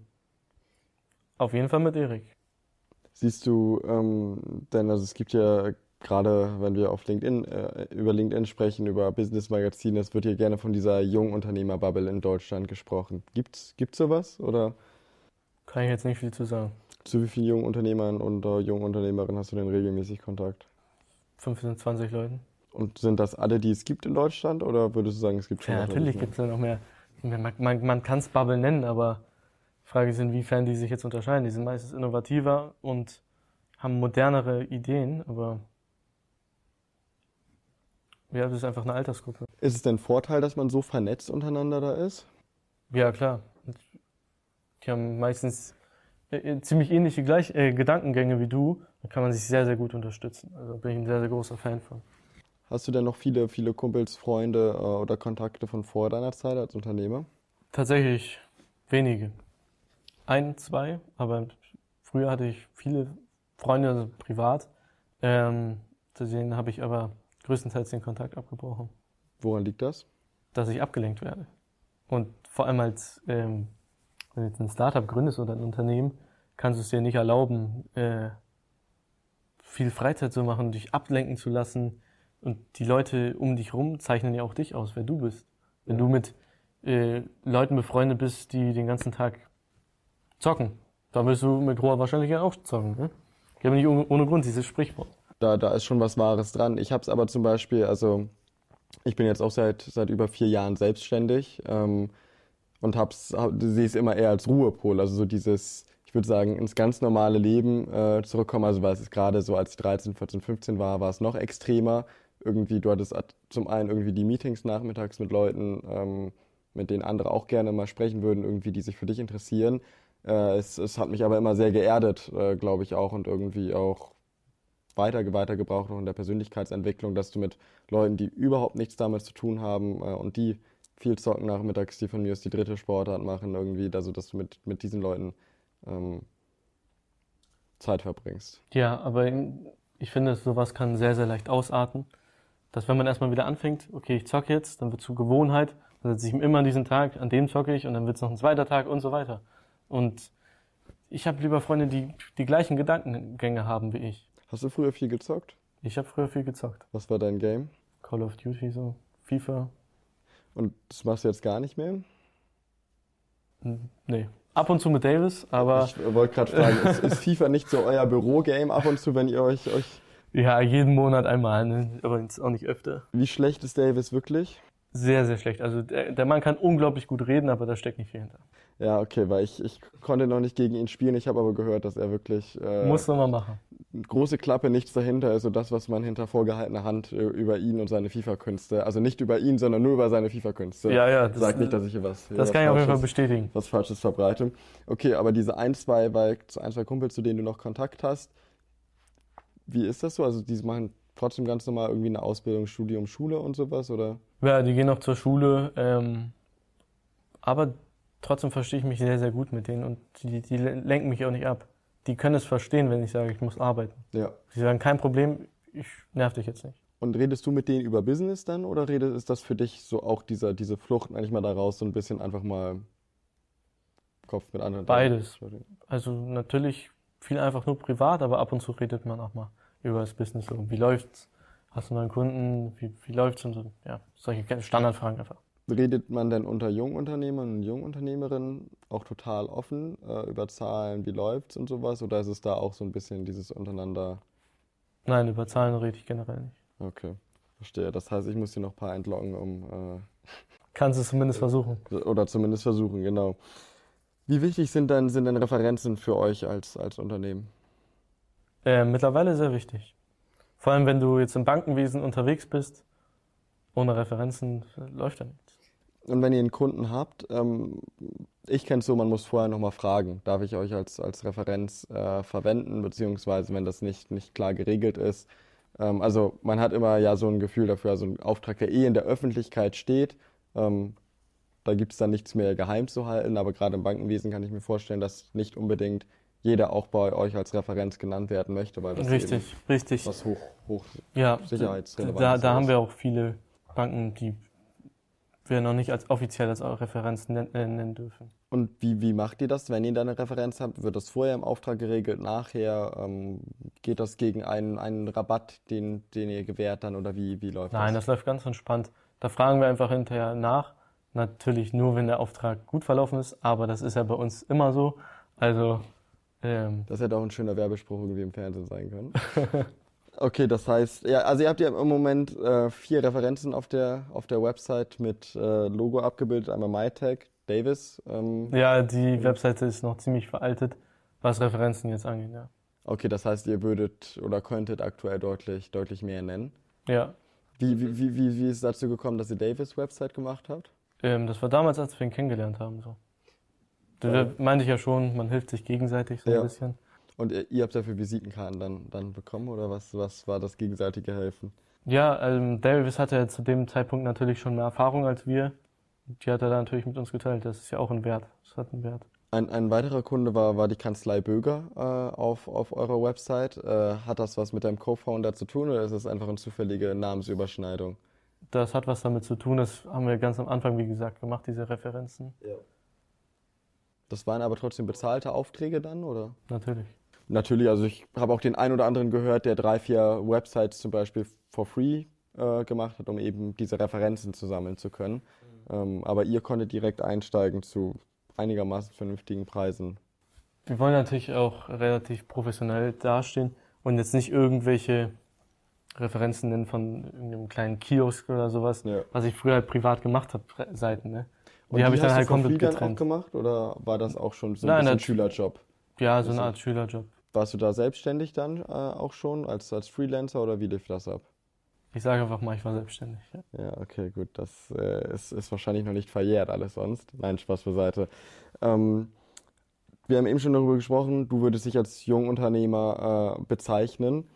auf jeden Fall mit Erik. Siehst du, ähm, denn also es gibt ja gerade, wenn wir auf LinkedIn äh, über LinkedIn sprechen, über Business Magazin, es wird hier gerne von dieser Jungunternehmer-Bubble in Deutschland gesprochen. Gibt's gibt's sowas oder? Kann ich jetzt nicht viel zu sagen. Zu wie vielen jungen Unternehmern und äh, jungen Unternehmerinnen hast du denn regelmäßig Kontakt? 15, 20 Leuten. Und sind das alle, die es gibt in Deutschland oder würdest du sagen, es gibt schon Ja, natürlich gibt es ja noch mehr. Man, man, man kann es Bubble nennen, aber Frage ist, inwiefern die sich jetzt unterscheiden. Die sind meistens innovativer und haben modernere Ideen, aber ja, das ist einfach eine Altersgruppe. Ist es denn ein Vorteil, dass man so vernetzt untereinander da ist? Ja, klar. Die haben meistens äh, ziemlich ähnliche Gleich äh, Gedankengänge wie du. Da kann man sich sehr, sehr gut unterstützen. Also bin ich ein sehr, sehr großer Fan von. Hast du denn noch viele, viele Kumpels, Freunde äh, oder Kontakte von vor deiner Zeit als Unternehmer? Tatsächlich wenige. Ein, zwei, aber früher hatte ich viele Freunde, also privat. Ähm, zu denen habe ich aber größtenteils den Kontakt abgebrochen, Woran liegt das? dass ich abgelenkt werde. Und vor allem als, ähm, wenn du jetzt ein Startup gründest oder ein Unternehmen, kannst du es dir nicht erlauben, äh, viel Freizeit zu machen, dich ablenken zu lassen. Und die Leute um dich rum zeichnen ja auch dich aus, wer du bist. Wenn Ja. du mit äh, Leuten befreundet bist, die den ganzen Tag zocken, dann wirst du mit hoher Wahrscheinlichkeit auch zocken. Ne? Ich habe nicht ohne, Grund dieses Sprichwort. Da, da ist schon was Wahres dran. Ich habe es aber zum Beispiel, also ich bin jetzt auch seit, seit über vier Jahren selbstständig ähm, und hab, sehe es immer eher als Ruhepol. Also so dieses, ich würde sagen, ins ganz normale Leben äh, zurückkommen. Also weil es gerade so, als ich 13, 14, 15 war, war es noch extremer. Irgendwie, du hattest at- zum einen irgendwie die Meetings nachmittags mit Leuten, ähm, mit denen andere auch gerne mal sprechen würden, irgendwie, die sich für dich interessieren. Äh, es, es hat mich aber immer sehr geerdet, äh, glaube ich auch, und irgendwie auch weiter, weiter auch in der Persönlichkeitsentwicklung, dass du mit Leuten, die überhaupt nichts damit zu tun haben äh, und die viel zocken nachmittags, die von mir aus die dritte Sportart machen, irgendwie, also dass du mit, mit diesen Leuten ähm, Zeit verbringst. Ja, aber ich finde, sowas kann sehr, sehr leicht ausarten. Dass wenn man erstmal wieder anfängt, okay, ich zocke jetzt, dann wird zur Gewohnheit, dann setze ich immer an diesen Tag, an dem zocke ich und dann wird es noch ein zweiter Tag und so weiter. Und ich habe lieber Freunde, die die gleichen Gedankengänge haben wie ich. Hast du früher viel gezockt? Ich habe früher viel gezockt. Was war dein Game? Call of Duty, so FIFA. Und das machst du jetzt gar nicht mehr? Hm, Nee. Ab und zu mit Davis, aber ich wollte gerade fragen, ist, ist FIFA nicht so euer Bürogame ab und zu, wenn ihr euch, euch. ja, jeden Monat einmal, ne? aber jetzt auch nicht öfter. Wie schlecht ist Davis wirklich? Sehr, sehr schlecht. Also der, der Mann kann unglaublich gut reden, aber da steckt nicht viel hinter. Ja, okay, weil ich, ich konnte noch nicht gegen ihn spielen. Ich habe aber gehört, dass er wirklich äh, Muss man mal machen. große Klappe, nichts dahinter ist so das, was man hinter vorgehaltener Hand äh, über ihn und seine FIFA-Künste, also nicht über ihn, sondern nur über seine FIFA-Künste. Ja, ja, das- Sag nicht, dass ich hier was. hier Das was kann ich auf jeden Fall bestätigen. Was Falsches verbreite. Okay, aber diese ein, zwei, weil ein, zwei Kumpels, zu denen du noch Kontakt hast, wie ist das so? Also die machen trotzdem ganz normal irgendwie eine Ausbildung, Studium, Schule und sowas, oder? Ja, die gehen noch zur Schule, ähm, aber trotzdem verstehe ich mich sehr, sehr gut mit denen und die, die lenken mich auch nicht ab. Die können es verstehen, wenn ich sage, ich muss arbeiten. Ja. Sie sagen, kein Problem, ich nerv dich jetzt nicht. Und redest du mit denen über Business dann oder redet, ist das für dich so auch dieser, diese Flucht manchmal daraus, so ein bisschen einfach mal Kopf mit anderen? Beides. Also natürlich viel einfach nur privat, aber ab und zu redet man auch mal über das Business. So, wie läuft's? Hast du neuen Kunden? Wie, wie läuft's? Und so, ja, solche Standardfragen einfach. Redet man denn unter Jungunternehmern und Jungunternehmerinnen auch total offen äh, über Zahlen, wie läuft's und sowas? Oder ist es da auch so ein bisschen dieses untereinander? Nein, über Zahlen rede ich generell nicht. Okay, verstehe. Das heißt, ich muss dir noch ein paar entlocken, um *laughs* Kannst es zumindest versuchen. äh, oder zumindest versuchen, genau. Wie wichtig sind denn, sind denn Referenzen für euch als, als Unternehmen? Äh, mittlerweile sehr wichtig. Vor allem, wenn du jetzt im Bankenwesen unterwegs bist, ohne Referenzen äh, läuft ja nichts. Und wenn ihr einen Kunden habt, ähm, ich kenne es so, man muss vorher nochmal fragen, darf ich euch als, als Referenz äh, verwenden, beziehungsweise wenn das nicht, nicht klar geregelt ist. Ähm, also man hat immer ja so ein Gefühl dafür, also ein Auftrag, der eh in der Öffentlichkeit steht, ähm, da gibt es dann nichts mehr geheim zu halten, aber gerade im Bankenwesen kann ich mir vorstellen, dass nicht unbedingt jeder auch bei euch als Referenz genannt werden möchte, weil das richtig, richtig. was hoch, hoch Ja, sicherheitsrelevant da, ist. da haben wir auch viele Banken, die wir noch nicht als offiziell als Referenz nennen, äh, nennen dürfen. Und wie, wie macht ihr das, wenn ihr da eine Referenz habt? Wird das vorher im Auftrag geregelt, nachher? Ähm, geht das gegen einen, einen Rabatt, den, den ihr gewährt dann oder wie, wie läuft Nein, das? das läuft ganz entspannt. Da fragen wir einfach hinterher nach. Natürlich nur, wenn der Auftrag gut verlaufen ist, aber das ist ja bei uns immer so. Also, ähm, Das hätte auch ein schöner Werbespruch irgendwie im Fernsehen sein können. *laughs* okay, das heißt, ja, also ihr habt ja im Moment äh, vier Referenzen auf der, auf der Website mit äh, Logo abgebildet. Einmal MyTech, Davis. Ähm, ja, die Webseite ist noch ziemlich veraltet, was Referenzen jetzt angeht, ja. Okay, das heißt, ihr würdet oder könntet aktuell deutlich, deutlich mehr nennen. Ja, Wie, wie, wie, wie, wie ist es dazu gekommen, dass ihr Davis Website gemacht habt? ähm, das war damals, als wir ihn kennengelernt haben, so. Da Ja. meinte ich ja schon, man hilft sich gegenseitig so Ja. ein bisschen. Und ihr, ihr habt dafür Visitenkarten dann, dann bekommen oder was, was war das gegenseitige Helfen? Ja, ähm, Davis hatte ja zu dem Zeitpunkt natürlich schon mehr Erfahrung als wir. Die hat er dann natürlich mit uns geteilt. Das ist ja auch ein Wert. Das hat einen Wert. Ein, ein weiterer Kunde war, war die Kanzlei Böger äh, auf, auf eurer Website. Äh, hat das was mit deinem Co-Founder zu tun oder ist es einfach eine zufällige Namensüberschneidung? Das hat was damit zu tun. Das haben wir ganz am Anfang, wie gesagt, gemacht, diese Referenzen. Das waren aber trotzdem bezahlte Aufträge dann, oder? Natürlich. Natürlich, also ich habe auch den einen oder anderen gehört, der drei, vier Websites zum Beispiel for free äh, gemacht hat, um eben diese Referenzen zu sammeln zu können. Ähm, aber ihr konntet direkt einsteigen zu einigermaßen vernünftigen Preisen. Wir wollen natürlich auch relativ professionell dastehen und jetzt nicht irgendwelche Referenzen nennen von irgendeinem kleinen Kiosk oder sowas, Ja. was ich früher halt privat gemacht habe, Seiten. Ne? Und Die habe ich dann hast halt komplett free dann auch getrennt. gemacht oder war das auch schon so ein Nein, Schülerjob? Ja, so eine Also- Art Schülerjob. Warst du da selbstständig dann äh, auch schon als, als Freelancer oder wie lief das ab? Ich sage einfach mal, ich war selbstständig. Ja. Ja, okay, gut. Das äh, ist, ist wahrscheinlich noch nicht verjährt, alles sonst. Nein, Spaß beiseite. Ähm, wir haben eben schon darüber gesprochen, du würdest dich als Jungunternehmer äh, bezeichnen.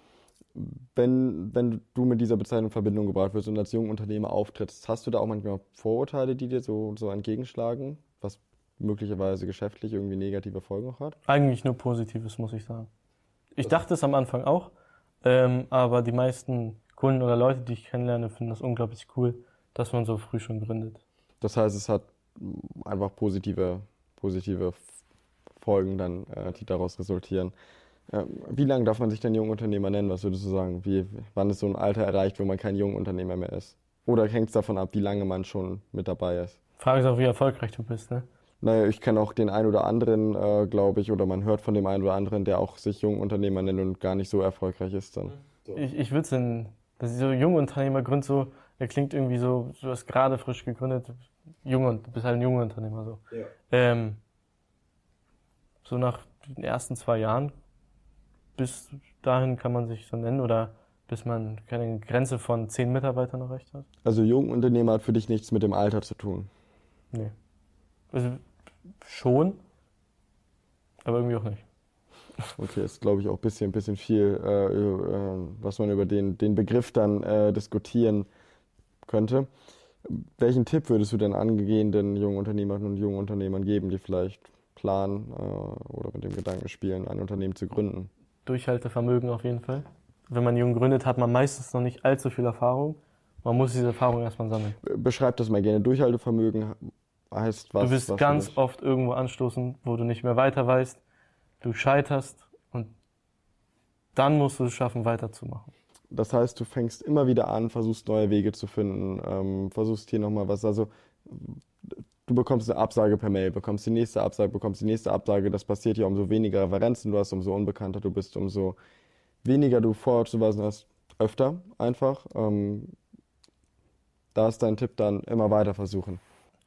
Wenn, wenn du mit dieser Bezeichnung in Verbindung gebracht wirst und als Jungunternehmer auftrittst, hast du da auch manchmal Vorurteile, die dir so, so entgegenschlagen, möglicherweise geschäftlich irgendwie negative Folgen auch hat? Eigentlich nur Positives, muss ich sagen. Ich dachte es am Anfang auch, ähm, aber die meisten Kunden oder Leute, die ich kennenlerne, finden das unglaublich cool, dass man so früh schon gründet. Das heißt, es hat einfach positive, positive Folgen dann, äh, die daraus resultieren. Ähm, wie lange darf man sich denn Jungunternehmer nennen? Was würdest du sagen? Wie, wann ist so ein Alter erreicht, wo man kein Jungunternehmer mehr ist? Oder hängt es davon ab, wie lange man schon mit dabei ist? Frage ist auch, wie erfolgreich du bist, ne? Naja, ich kenne auch den einen oder anderen, äh, glaube ich, oder man hört von dem einen oder anderen, der auch sich Jungunternehmer nennt und gar nicht so erfolgreich ist dann. Ich, ich würde denn, dass ich so junge Unternehmer gründ so, der klingt irgendwie so, du hast gerade frisch gegründet, junge, du bist halt ein junger Unternehmer so. Ja. Ähm, so nach den ersten zwei Jahren, bis dahin kann man sich so nennen oder bis man keine Grenze von zehn Mitarbeitern erreicht hat. Also Jungunternehmer hat für dich nichts mit dem Alter zu tun. Nee. Also schon, aber irgendwie auch nicht. Okay, ist glaube ich auch ein bisschen, bisschen viel, äh, äh, was man über den, den Begriff dann äh, diskutieren könnte. Welchen Tipp würdest du denn angehenden jungen Unternehmerinnen und jungen Unternehmern geben, die vielleicht planen äh, oder mit dem Gedanken spielen, ein Unternehmen zu gründen? Durchhaltevermögen auf jeden Fall. Wenn man jung gründet, hat man meistens noch nicht allzu viel Erfahrung. Man muss diese Erfahrung erstmal sammeln. Beschreib das mal gerne. Durchhaltevermögen heißt was? du wirst was ganz dich? oft irgendwo anstoßen, wo du nicht mehr weiter weißt. Du scheiterst und dann musst du es schaffen, weiterzumachen. Das heißt, du fängst immer wieder an, versuchst neue Wege zu finden, ähm, versuchst hier nochmal was. Also du bekommst eine Absage per Mail, bekommst die nächste Absage, bekommst die nächste Absage. Das passiert ja, umso weniger Referenzen du hast, umso unbekannter du bist, umso weniger du vorzuweisen hast, öfter einfach. Ähm, da ist dein Tipp dann immer weiter versuchen.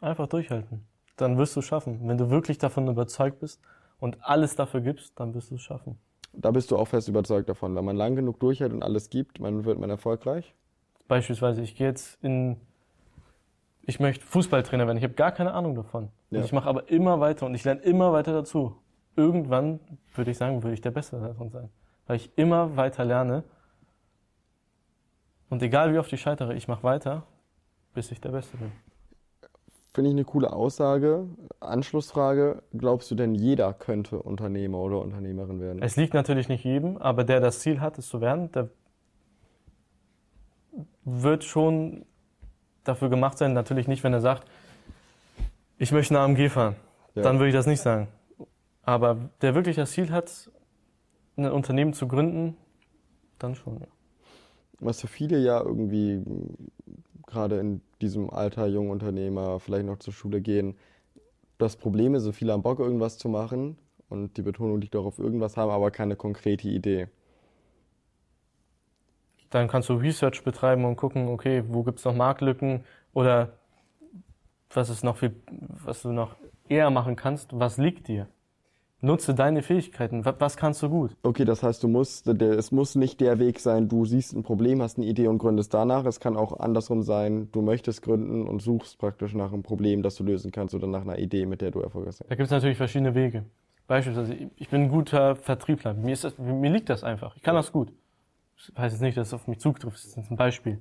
Einfach durchhalten. Dann wirst du es schaffen. Wenn du wirklich davon überzeugt bist und alles dafür gibst, dann wirst du es schaffen. Da bist du auch fest überzeugt davon. Wenn man lang genug durchhält und alles gibt, dann wird man erfolgreich. Beispielsweise, ich gehe jetzt in, ich möchte Fußballtrainer werden. Ich habe gar keine Ahnung davon. Ja. Ich mache aber immer weiter und ich lerne immer weiter dazu. Irgendwann würde ich sagen, würde ich der Beste davon sein. Weil ich immer weiter lerne. Und egal wie oft ich scheitere, ich mache weiter, bis ich der Beste bin. Finde ich eine coole Aussage. Anschlussfrage, glaubst du denn jeder könnte Unternehmer oder Unternehmerin werden? Es liegt natürlich nicht jedem, aber der das Ziel hat, es zu werden, der wird schon dafür gemacht sein. Natürlich nicht, wenn er sagt, ich möchte eine AMG fahren. Ja. Dann würde ich das nicht sagen. Aber der wirklich das Ziel hat, ein Unternehmen zu gründen, dann schon, ja. Was für viele ja irgendwie gerade in diesem Alter junge Unternehmer vielleicht noch zur Schule gehen, das Problem ist, so viele haben Bock, irgendwas zu machen und die Betonung liegt auch auf irgendwas haben, aber keine konkrete Idee. Dann kannst du Research betreiben und gucken, okay, wo gibt's noch Marktlücken oder was ist noch viel, was du noch eher machen kannst, was liegt dir? Nutze deine Fähigkeiten. Wa- Was kannst du gut? Okay, das heißt, du musst, es muss nicht der Weg sein, du siehst ein Problem, hast eine Idee und gründest danach. Es kann auch andersrum sein, du möchtest gründen und suchst praktisch nach einem Problem, das du lösen kannst oder nach einer Idee, mit der du Erfolg hast. Da gibt's natürlich verschiedene Wege. Beispielsweise, ich bin ein guter Vertriebler. Mir, ist das, mir liegt das einfach. Ich kann das gut. Das heißt jetzt nicht, dass es auf mich zutrifft. Das ist ein Beispiel.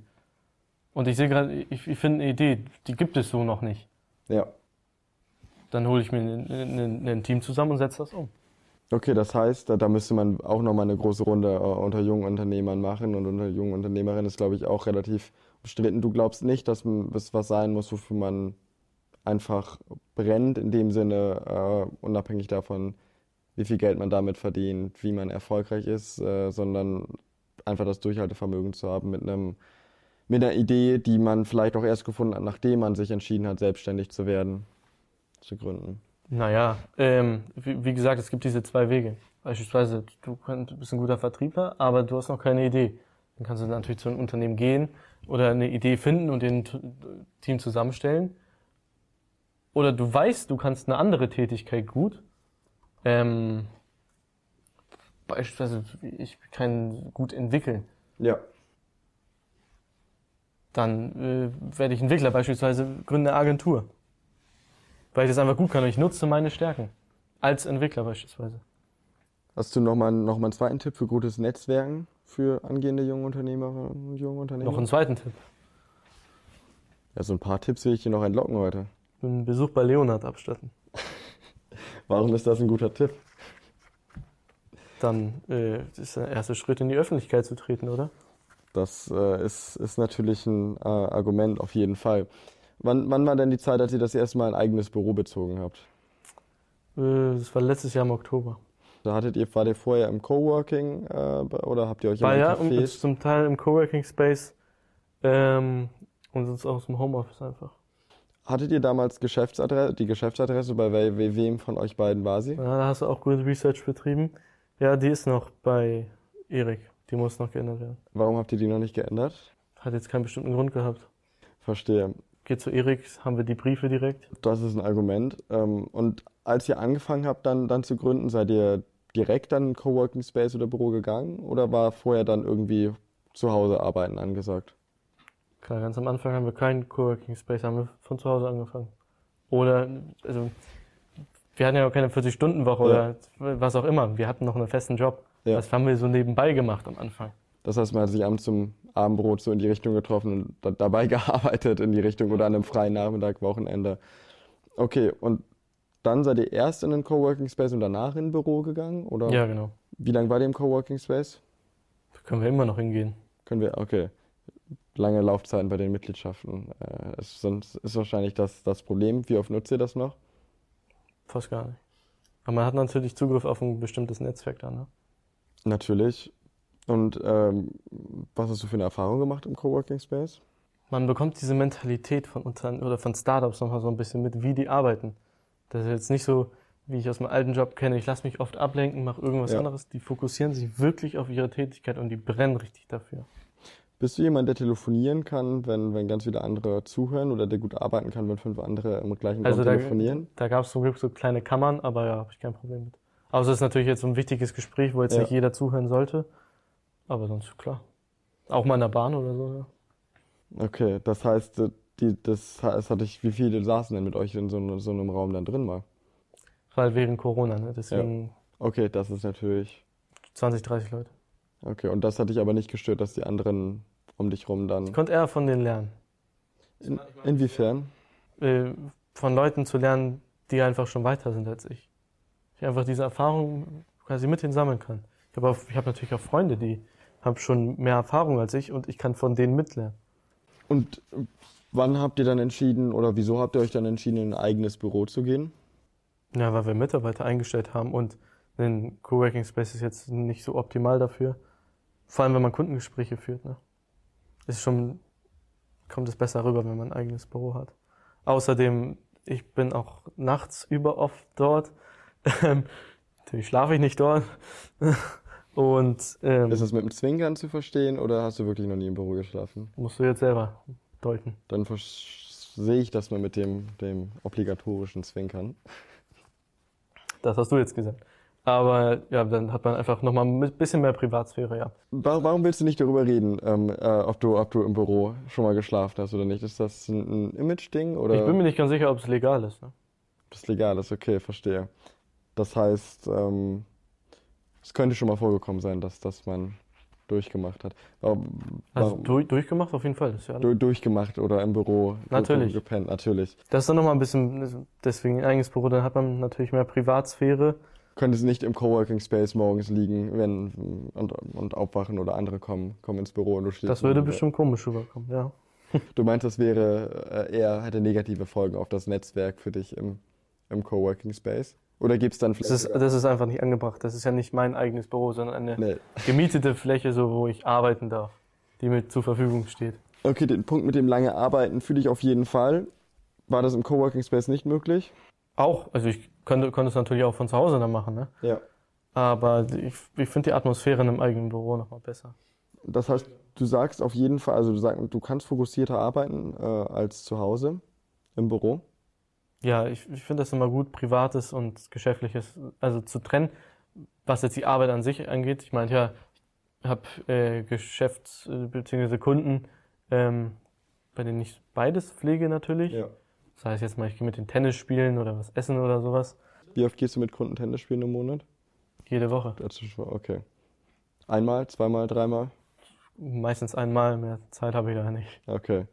Und ich sehe gerade, ich, ich finde eine Idee, die gibt es so noch nicht. Ja. Dann hole ich mir ein, Team zusammen und setze das um. Okay, das heißt, da, da müsste man auch nochmal eine große Runde äh, unter jungen Unternehmern machen und unter jungen Unternehmerinnen ist, glaube ich, auch relativ umstritten. Du glaubst nicht, dass es was sein muss, wofür man einfach brennt, in dem Sinne, äh, unabhängig davon, wie viel Geld man damit verdient, wie man erfolgreich ist, äh, sondern einfach das Durchhaltevermögen zu haben mit einem, mit einer Idee, die man vielleicht auch erst gefunden hat, nachdem man sich entschieden hat, selbstständig zu werden, zu gründen. Naja, ähm, wie, wie gesagt, es gibt diese zwei Wege. Beispielsweise, du bist ein guter Vertriebler, aber du hast noch keine Idee. Dann kannst du natürlich zu einem Unternehmen gehen oder eine Idee finden und den Team zusammenstellen. Oder du weißt, du kannst eine andere Tätigkeit gut. Ähm, beispielsweise, ich kann gut entwickeln. Ja. Dann äh, werde ich Entwickler, beispielsweise gründe eine Agentur. Weil ich das einfach gut kann und ich nutze meine Stärken. Als Entwickler beispielsweise. Hast du nochmal noch mal einen zweiten Tipp für gutes Netzwerken für angehende junge Unternehmerinnen und junge Unternehmer? Noch einen zweiten Tipp. Ja, so ein paar Tipps will ich hier noch entlocken heute. Einen Besuch bei Leonhard abstatten. *laughs* Warum ist das ein guter Tipp? Dann äh, das ist der erste Schritt in die Öffentlichkeit zu treten, oder? Das äh, ist, ist natürlich ein äh, Argument auf jeden Fall. Wann, wann war denn die Zeit, als ihr das erste Mal ein eigenes Büro bezogen habt? Äh, das war letztes Jahr im Oktober. Da hattet ihr, war ihr vorher im Coworking äh, oder habt ihr euch War in ja Café? ist zum Teil im Coworking Space ähm, und sonst auch aus dem Homeoffice einfach. Hattet ihr damals Geschäftsadresse, die Geschäftsadresse, bei we we- wem von euch beiden war sie? Ja, da hast du auch gute Research betrieben. Ja, die ist noch bei Erik. Die muss noch geändert werden. Warum habt ihr die noch nicht geändert? Hat jetzt keinen bestimmten Grund gehabt. Verstehe. Geht zu Erik, haben wir die Briefe direkt. Das ist ein Argument. Ähm, Und als ihr angefangen habt, dann, dann zu gründen, seid ihr direkt dann in Coworking Space oder Büro gegangen oder war vorher dann irgendwie zu Hause arbeiten angesagt? Klar, ganz am Anfang haben wir keinen Coworking Space, haben wir von zu Hause angefangen. Oder, also, wir hatten ja auch keine 40-Stunden-Woche oder was auch immer. Wir hatten noch einen festen Job. Ja. Das haben wir so nebenbei gemacht am Anfang. Das heißt, man hat sich abends zum Abendbrot so in die Richtung getroffen und da, dabei *laughs* gearbeitet in die Richtung oder an einem freien Nachmittag, Wochenende. Okay, und dann seid ihr erst in den Coworking Space und danach in ein Büro gegangen? Oder Ja, genau. wie lange war ihr im Coworking Space? Da können wir immer noch hingehen. Können wir, okay. Lange Laufzeiten bei den Mitgliedschaften. Äh, ist, sonst ist wahrscheinlich das, das Problem. Wie oft nutzt ihr das noch? Fast gar nicht. Aber man hat natürlich Zugriff auf ein bestimmtes Netzwerk dann, ne? Natürlich. Und ähm, was hast du für eine Erfahrung gemacht im Coworking Space? Man bekommt diese Mentalität von Unternehmen oder von Startups nochmal so ein bisschen mit, wie die arbeiten. Das ist jetzt nicht so, wie ich aus meinem alten Job kenne, ich lasse mich oft ablenken, mache irgendwas Ja. anderes. Die fokussieren sich wirklich auf ihre Tätigkeit und die brennen richtig dafür. Bist du jemand, der telefonieren kann, wenn, wenn ganz viele andere zuhören oder der gut arbeiten kann, wenn fünf andere im gleichen Also da, telefonieren? da gab es zum Glück so kleine Kammern, aber ja, habe ich kein Problem mit. Außer es ist natürlich jetzt so ein wichtiges Gespräch, wo jetzt Ja. nicht jeder zuhören sollte. Aber sonst klar. Auch mal in der Bahn oder so, ja. Okay, das heißt, äh, die, das, das hatte ich, wie viele saßen denn mit euch in so, einem- so einem Raum dann drin mal? Weil während Corona, ne? Deswegen Okay, das ist natürlich. 20, 30 Leute. Okay, und das hat dich aber nicht gestört, dass die anderen um dich rum dann. Ich konnte eher von denen lernen. In, inwiefern? Äh, von Leuten zu lernen, die einfach schon weiter sind als ich. Ich einfach diese Erfahrung quasi mit ihnen sammeln kann. Ich habe ich hab natürlich auch Freunde, die haben schon mehr Erfahrung als ich und ich kann von denen mitlernen. Und wann habt ihr dann entschieden oder wieso habt ihr euch dann entschieden, in ein eigenes Büro zu gehen? Ja, weil wir Mitarbeiter eingestellt haben und ein Coworking Space ist jetzt nicht so optimal dafür. Vor allem, wenn man Kundengespräche führt. Ne? Ist schon, kommt es besser rüber, wenn man ein eigenes Büro hat. Außerdem, ich bin auch nachts über oft dort. *laughs* Natürlich schlafe ich nicht dort. *laughs* Und, ähm, ist das mit dem Zwinkern zu verstehen oder hast du wirklich noch nie im Büro geschlafen? Musst du jetzt selber deuten. Dann sehe ich das mal mit dem, dem obligatorischen Zwinkern. Das hast du jetzt gesagt. Aber ja, dann hat man einfach nochmal ein bisschen mehr Privatsphäre, ja. Warum willst du nicht darüber reden, ähm, äh, ob, du, ob du im Büro schon mal geschlafen hast oder nicht? Ist das ein, ein Image-Ding? Ich bin mir nicht ganz sicher, ob es legal ist. Ne? Ob es legal ist, okay, verstehe. Das heißt, ähm, es könnte schon mal vorgekommen sein, dass, dass man durchgemacht hat. Warum, also durch, durchgemacht auf jeden Fall. Das ja durchgemacht oder im Büro natürlich. gepennt, natürlich. Das ist dann nochmal ein bisschen, deswegen ein eigenes Büro, dann hat man natürlich mehr Privatsphäre. Könnte es nicht im Coworking Space morgens liegen, wenn und, und aufwachen oder andere kommen, kommen ins Büro und du stehst. Das würde bestimmt komisch rüberkommen, ja. *laughs* *laughs* Du meinst, das wäre äh, eher, hätte negative Folgen auf das Netzwerk für dich im, im Coworking Space? Oder gibt es dann vielleicht. Das ist, das ist einfach nicht angebracht. Das ist ja nicht mein eigenes Büro, sondern eine nee. gemietete Fläche, so wo ich arbeiten darf, die mir zur Verfügung steht. Okay, den Punkt mit dem lange Arbeiten fühle ich auf jeden Fall. War das im Coworking Space nicht möglich? Auch. Also ich könnte, könnte es natürlich auch von zu Hause dann machen, ne? Ja. Aber ich, ich finde die Atmosphäre in einem eigenen Büro nochmal besser. Das heißt, du sagst auf jeden Fall, also du sagst, du kannst fokussierter arbeiten äh, als zu Hause im Büro? Ja, ich, ich finde das immer gut, Privates und Geschäftliches, also zu trennen, was jetzt die Arbeit an sich angeht. Ich meine, ja, ich habe äh, Geschäfts- bzw. Kunden, ähm, bei denen ich beides pflege natürlich. Ja. Das heißt jetzt mal, ich gehe mit den Tennis spielen oder was essen oder sowas. Wie oft gehst du mit Kunden Tennis spielen im Monat? Jede Woche. Okay. Einmal, zweimal, dreimal? Meistens einmal, mehr Zeit habe ich da nicht. Okay.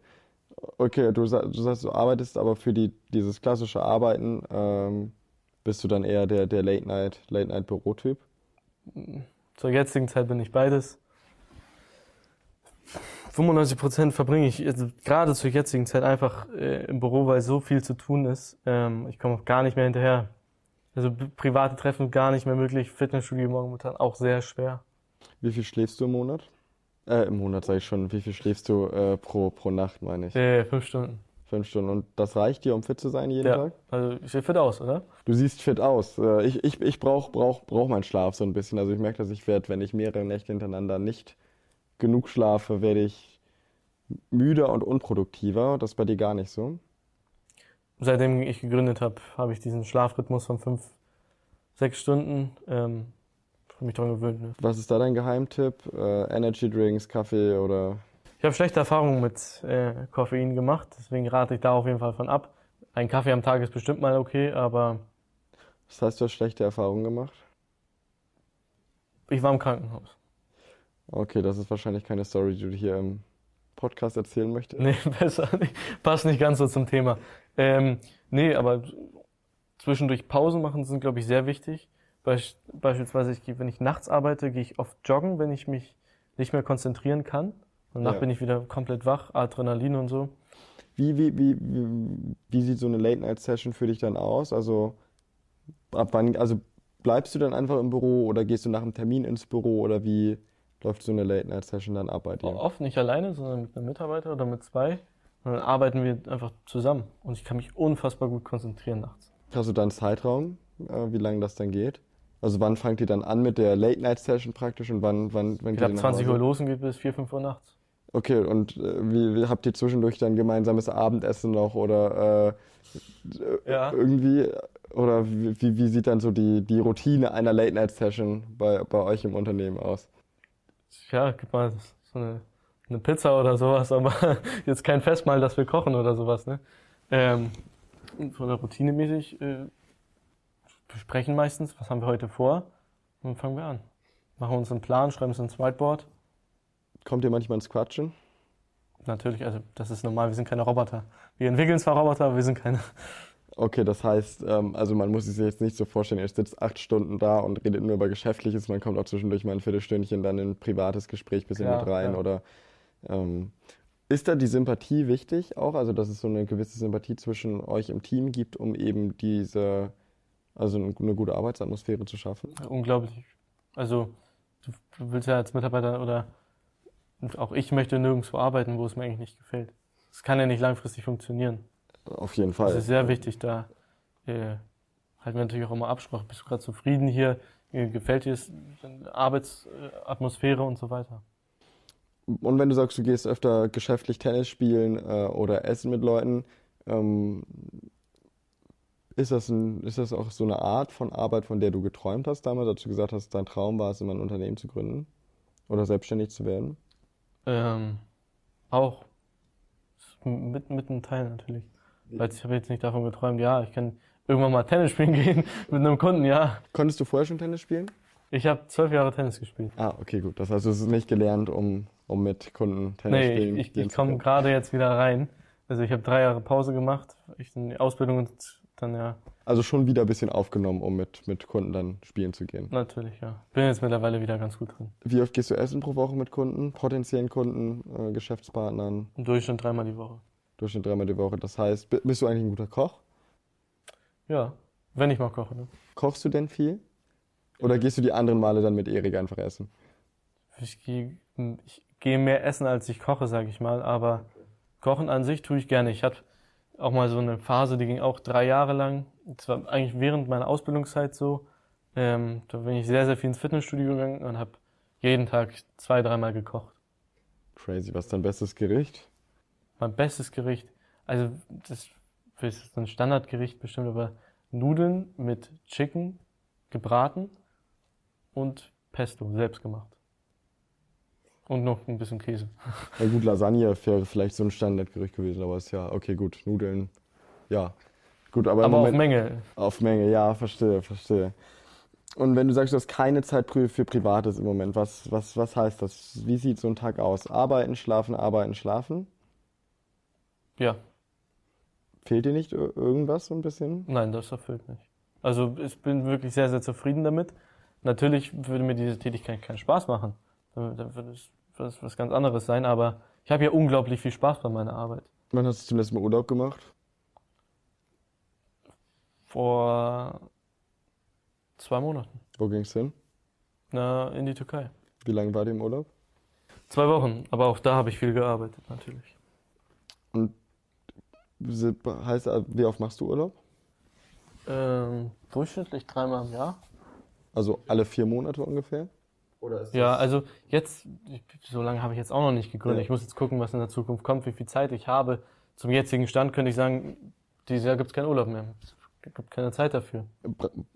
Okay, du, du sagst, du arbeitest aber für die, dieses klassische Arbeiten, ähm, bist du dann eher der, der Late-Night, Late-Night-Bürotyp? Zur jetzigen Zeit bin ich beides. 95 Prozent verbringe ich also gerade zur jetzigen Zeit einfach äh, im Büro, weil so viel zu tun ist. Ähm, ich komme auch gar nicht mehr hinterher. Also private Treffen gar nicht mehr möglich. Fitnessstudio momentan auch sehr schwer. Wie viel schläfst du im Monat? Äh, im Monat sage ich schon. Wie viel schläfst du äh, pro, pro Nacht, meine ich? Äh, fünf Stunden. Fünf Stunden. Und das reicht dir, um fit zu sein jeden ja. Tag? Also ich sehe fit aus, oder? Du siehst fit aus. Äh, ich ich, ich brauche brauch, brauch meinen Schlaf so ein bisschen. Also ich merke, dass ich werde, wenn ich mehrere Nächte hintereinander nicht genug schlafe, werde ich müder und unproduktiver. Das ist bei dir gar nicht so? Seitdem ich gegründet habe, habe ich diesen Schlafrhythmus von fünf, sechs Stunden. Ähm, mich dran gewöhnt. Ne? Was ist da dein Geheimtipp? Äh, Energy Drinks, Kaffee oder? Ich habe schlechte Erfahrungen mit äh, Koffein gemacht, deswegen rate ich da auf jeden Fall von ab. Ein Kaffee am Tag ist bestimmt mal okay, aber. Was heißt, du hast schlechte Erfahrungen gemacht? Ich war im Krankenhaus. Okay, das ist wahrscheinlich keine Story, die du hier im Podcast erzählen möchtest. Nee, *laughs* besser nicht. Passt nicht ganz so zum Thema. Ähm, nee, aber zwischendurch Pausen machen sind, glaube ich, sehr wichtig. Beispielsweise, ich, wenn ich nachts arbeite, gehe ich oft joggen, wenn ich mich nicht mehr konzentrieren kann. Und nachts ja. bin ich wieder komplett wach, Adrenalin und so. Wie, wie, wie, wie, wie sieht so eine Late-Night-Session für dich dann aus? Also, ab wann, also bleibst du dann einfach im Büro oder gehst du nach einem Termin ins Büro oder wie läuft so eine Late-Night-Session dann ab bei dir? Oft nicht alleine, sondern mit einem Mitarbeiter oder mit zwei. Und dann arbeiten wir einfach zusammen. Und ich kann mich unfassbar gut konzentrieren nachts. Hast du dann einen Zeitraum, äh, wie lange das dann geht? Also wann fangt ihr dann an mit der Late-Night-Session praktisch und wann, wann, wann Ich glaube 20 Uhr los und geht bis 4, 5 Uhr nachts. Okay, und äh, wie, wie, habt ihr zwischendurch dann gemeinsames Abendessen noch oder äh, ja. irgendwie oder wie, wie sieht dann so die, die Routine einer Late-Night-Session bei, bei euch im Unternehmen aus? Ja, gibt mal so eine, eine Pizza oder sowas, aber *laughs* jetzt kein Festmahl, dass wir kochen oder sowas. Ne? Ähm, von der Routine mäßig äh, besprechen meistens, was haben wir heute vor, und dann fangen wir an. Machen uns einen Plan, schreiben es ins Whiteboard. Kommt ihr manchmal ins Quatschen? Natürlich, also das ist normal, wir sind keine Roboter. Wir entwickeln zwar Roboter, aber wir sind keine, Okay, das heißt, ähm, also man muss sich jetzt nicht so vorstellen, ihr sitzt acht Stunden da und redet nur über Geschäftliches, man kommt auch zwischendurch mal ein Viertelstündchen dann in ein privates Gespräch bisschen Ja, mit rein ja. oder ähm, ist da die Sympathie wichtig auch, also dass es so eine gewisse Sympathie zwischen euch im Team gibt, um eben diese, also eine gute Arbeitsatmosphäre zu schaffen? Unglaublich. Also, du, willst ja als Mitarbeiter oder auch ich möchte nirgendwo arbeiten, wo es mir eigentlich nicht gefällt. Das kann ja nicht langfristig funktionieren. Auf jeden Es Fall. ist sehr wichtig, da äh, halten wir natürlich auch immer Absprache. Bist du gerade zufrieden hier? Gefällt dir es, Arbeitsatmosphäre und so weiter? Und wenn du sagst, du gehst öfter geschäftlich Tennis spielen äh, oder essen mit Leuten, ähm, ist das, ein, ist das auch so eine Art von Arbeit, von der du geträumt hast damals, als du gesagt hast, dein Traum war es, immer ein Unternehmen zu gründen oder selbstständig zu werden? Ähm, auch mit, mit einem Teil natürlich. Weil ich habe jetzt nicht davon geträumt, ja, ich kann irgendwann mal Tennis spielen *laughs* gehen mit einem Kunden, ja. Konntest du vorher schon Tennis spielen? Ich habe zwölf Jahre Tennis gespielt. Ah, okay, gut. Das heißt, du hast es nicht gelernt, um, um mit Kunden Tennis Nee, spielen ich, ich, gehen ich zu komme können. gerade jetzt wieder rein. Also ich habe drei Jahre Pause gemacht, ich in die Ausbildung dann ja, Also schon wieder ein bisschen aufgenommen, um mit, mit Kunden dann spielen zu gehen. natürlich, ja. Bin jetzt mittlerweile wieder ganz gut drin. Wie oft gehst du essen pro Woche mit Kunden, potenziellen Kunden, äh, Geschäftspartnern? Im Durchschnitt dreimal die Woche. Durchschnitt dreimal die Woche. Das heißt, bi- bist du eigentlich ein guter Koch? Ja, wenn ich mal koche. Ne? Kochst du denn viel? Oder gehst du die anderen Male dann mit Erik einfach essen? Ich gehe ich gehe mehr essen, als ich koche, sage ich mal. Aber kochen an sich tue ich gerne. Ich hatte auch mal so eine Phase, die ging auch drei Jahre lang. Das war eigentlich während meiner Ausbildungszeit so. Ähm, da bin ich sehr, sehr viel ins Fitnessstudio gegangen und habe jeden Tag zwei, dreimal gekocht. Crazy, was ist dein bestes Gericht? Mein bestes Gericht, also das ist so ein Standardgericht bestimmt, aber Nudeln mit Chicken gebraten und Pesto selbst gemacht. Und noch ein bisschen Käse. Ja gut, Lasagne wäre vielleicht so ein Standardgericht gewesen, aber ist ja, okay, gut, Nudeln, ja. Gut, aber, Aber auf Moment, Menge. auf Menge, ja, verstehe, verstehe. Und wenn du sagst, du hast keine Zeit für, Privates im Moment, was, was, was heißt das? Wie sieht so ein Tag aus? Arbeiten, schlafen, arbeiten, schlafen? Ja, Fehlt dir nicht ir- irgendwas so ein bisschen? nein, das erfüllt mich. Also ich bin wirklich sehr, sehr zufrieden damit. Natürlich würde mir diese Tätigkeit keinen Spaß machen. Dann würde es was ganz anderes sein, aber ich habe ja unglaublich viel Spaß bei meiner Arbeit. Wann hast du zum letzten Mal Urlaub gemacht? Vor zwei Monaten. Wo ging's hin? Na, in die Türkei. Wie lange war ihr im Urlaub? Zwei Wochen, aber auch da habe ich viel gearbeitet, natürlich. Sie- Heißt, äh, wie oft machst du Urlaub? Ähm, durchschnittlich dreimal im Jahr. Also alle vier Monate ungefähr? Oder ist Ja, also jetzt, so lange habe ich jetzt auch noch nicht gegründet. Ja. Ich muss jetzt gucken, was in der Zukunft kommt, wie viel Zeit ich habe. Zum jetzigen Stand könnte ich sagen, dieses Jahr gibt es keinen Urlaub mehr. Es gibt keine Zeit dafür.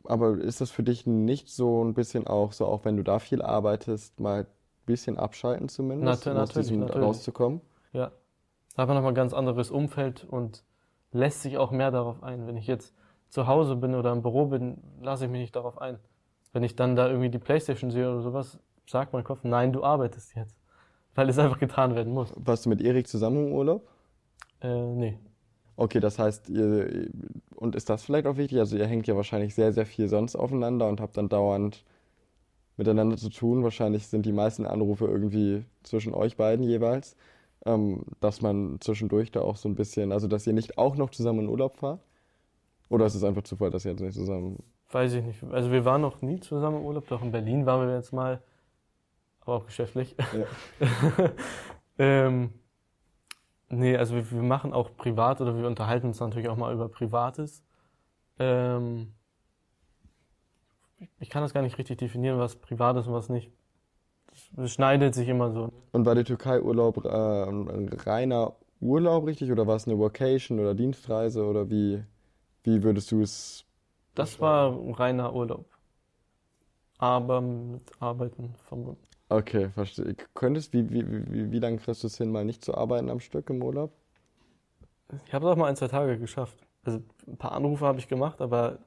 Aber ist das für dich nicht so ein bisschen auch, so auch wenn du da viel arbeitest, mal ein bisschen abschalten zumindest, Nat- um aus natürlich, diesem natürlich. rauszukommen? Ja. Da hat man nochmal ein ganz anderes Umfeld und lässt sich auch mehr darauf ein. Wenn ich jetzt zu Hause bin oder im Büro bin, lasse ich mich nicht darauf ein. Wenn ich dann da irgendwie die Playstation sehe oder sowas, sagt mein Kopf, nein, du arbeitest jetzt. Weil es einfach getan werden muss. Warst du mit Erik zusammen im Urlaub? Äh, nee. Okay, das heißt, ihr, und ist das vielleicht auch wichtig? Also ihr hängt ja wahrscheinlich sehr, sehr viel sonst aufeinander und habt dann dauernd miteinander zu tun. Wahrscheinlich sind die meisten Anrufe irgendwie zwischen euch beiden jeweils, ähm, dass man zwischendurch da auch so ein bisschen, also dass ihr nicht auch noch zusammen in Urlaub fahrt? Oder ist es einfach Zufall, dass ihr jetzt nicht zusammen Weiß ich nicht. Also wir waren noch nie zusammen im Urlaub, doch in Berlin waren wir jetzt mal, aber auch geschäftlich. Ja. *laughs* ähm, nee, also wir, wir machen auch privat oder wir unterhalten uns natürlich auch mal über Privates. Ähm, ich- kann das gar nicht richtig definieren, was privat ist und was nicht. Das, das schneidet sich immer so. Und war der Türkei-Urlaub äh, ein reiner Urlaub richtig oder war es eine Vacation oder Dienstreise oder wie, wie würdest du es? Das war ein reiner Urlaub. Aber mit Arbeiten verbunden. Okay, verstehe. Könntest, wie, wie, wie, wie lange kriegst du es hin, mal nicht zu arbeiten am Stück im Urlaub? Ich habe es auch mal ein, zwei Tage geschafft. Also ein paar Anrufe habe ich gemacht, aber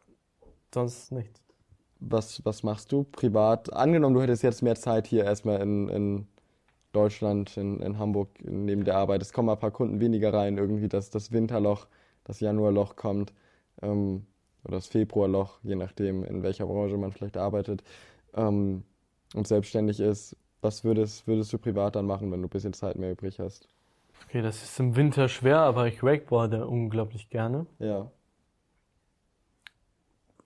sonst nichts. Was, was machst du privat? Angenommen, du hättest jetzt mehr Zeit hier erstmal in, in Deutschland, in, in Hamburg, neben der Arbeit. Es kommen ein paar Kunden weniger rein, irgendwie, dass das Winterloch, das Januarloch kommt. ähm, oder das Februarloch, je nachdem, in welcher Branche man vielleicht arbeitet ähm, und selbstständig ist. Was würdest, würdest du privat dann machen, wenn du ein bisschen Zeit mehr übrig hast? Okay, das ist im Winter schwer, aber ich wakeboarde unglaublich gerne. Ja.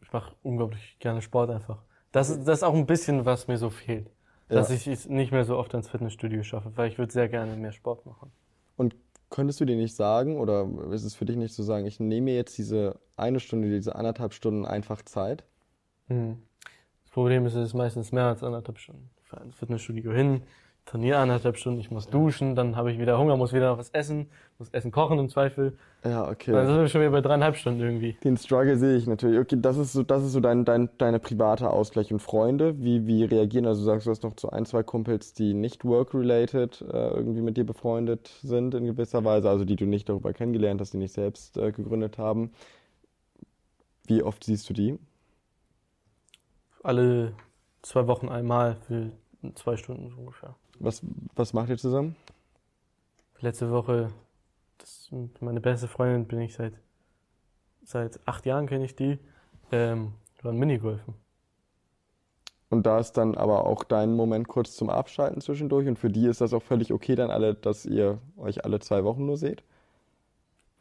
Ich mache unglaublich gerne Sport einfach. Das, ist- das ist auch ein bisschen, was mir so fehlt. Dass Ja. ich es nicht mehr so oft ins Fitnessstudio schaffe, weil ich würde sehr gerne mehr Sport machen. Und könntest du dir nicht sagen, oder ist es für dich nicht zu sagen, ich nehme mir jetzt diese eine Stunde, diese anderthalb Stunden einfach Zeit? Mhm. Das Problem ist, es ist meistens mehr als anderthalb Stunden. Ich fahre ins Fitnessstudio hin, trainiere anderthalb Stunden, ich muss duschen, dann habe ich wieder Hunger, muss wieder was essen, muss Essen kochen im Zweifel. Ja, okay. Dann sind wir schon wieder bei dreieinhalb Stunden irgendwie. Den Struggle sehe ich natürlich. Okay, das ist so, das ist so dein, dein, deine private Ausgleich und Freunde. Wie, wie reagieren? Also du sagst, du hast noch so ein, zwei Kumpels, die nicht work-related äh, irgendwie mit dir befreundet sind in gewisser Weise, also die du nicht darüber kennengelernt hast, die nicht selbst äh, gegründet haben. Wie oft siehst du die? Alle zwei Wochen einmal für zwei Stunden so ungefähr. Was, was macht ihr zusammen? Letzte Woche, das meine beste Freundin bin ich seit seit acht Jahren kenne ich die. Ähm, waren Minigolfen. Und da ist dann aber auch dein Moment kurz zum Abschalten zwischendurch. Und für die ist das auch völlig okay dann alle, dass ihr euch alle zwei Wochen nur seht?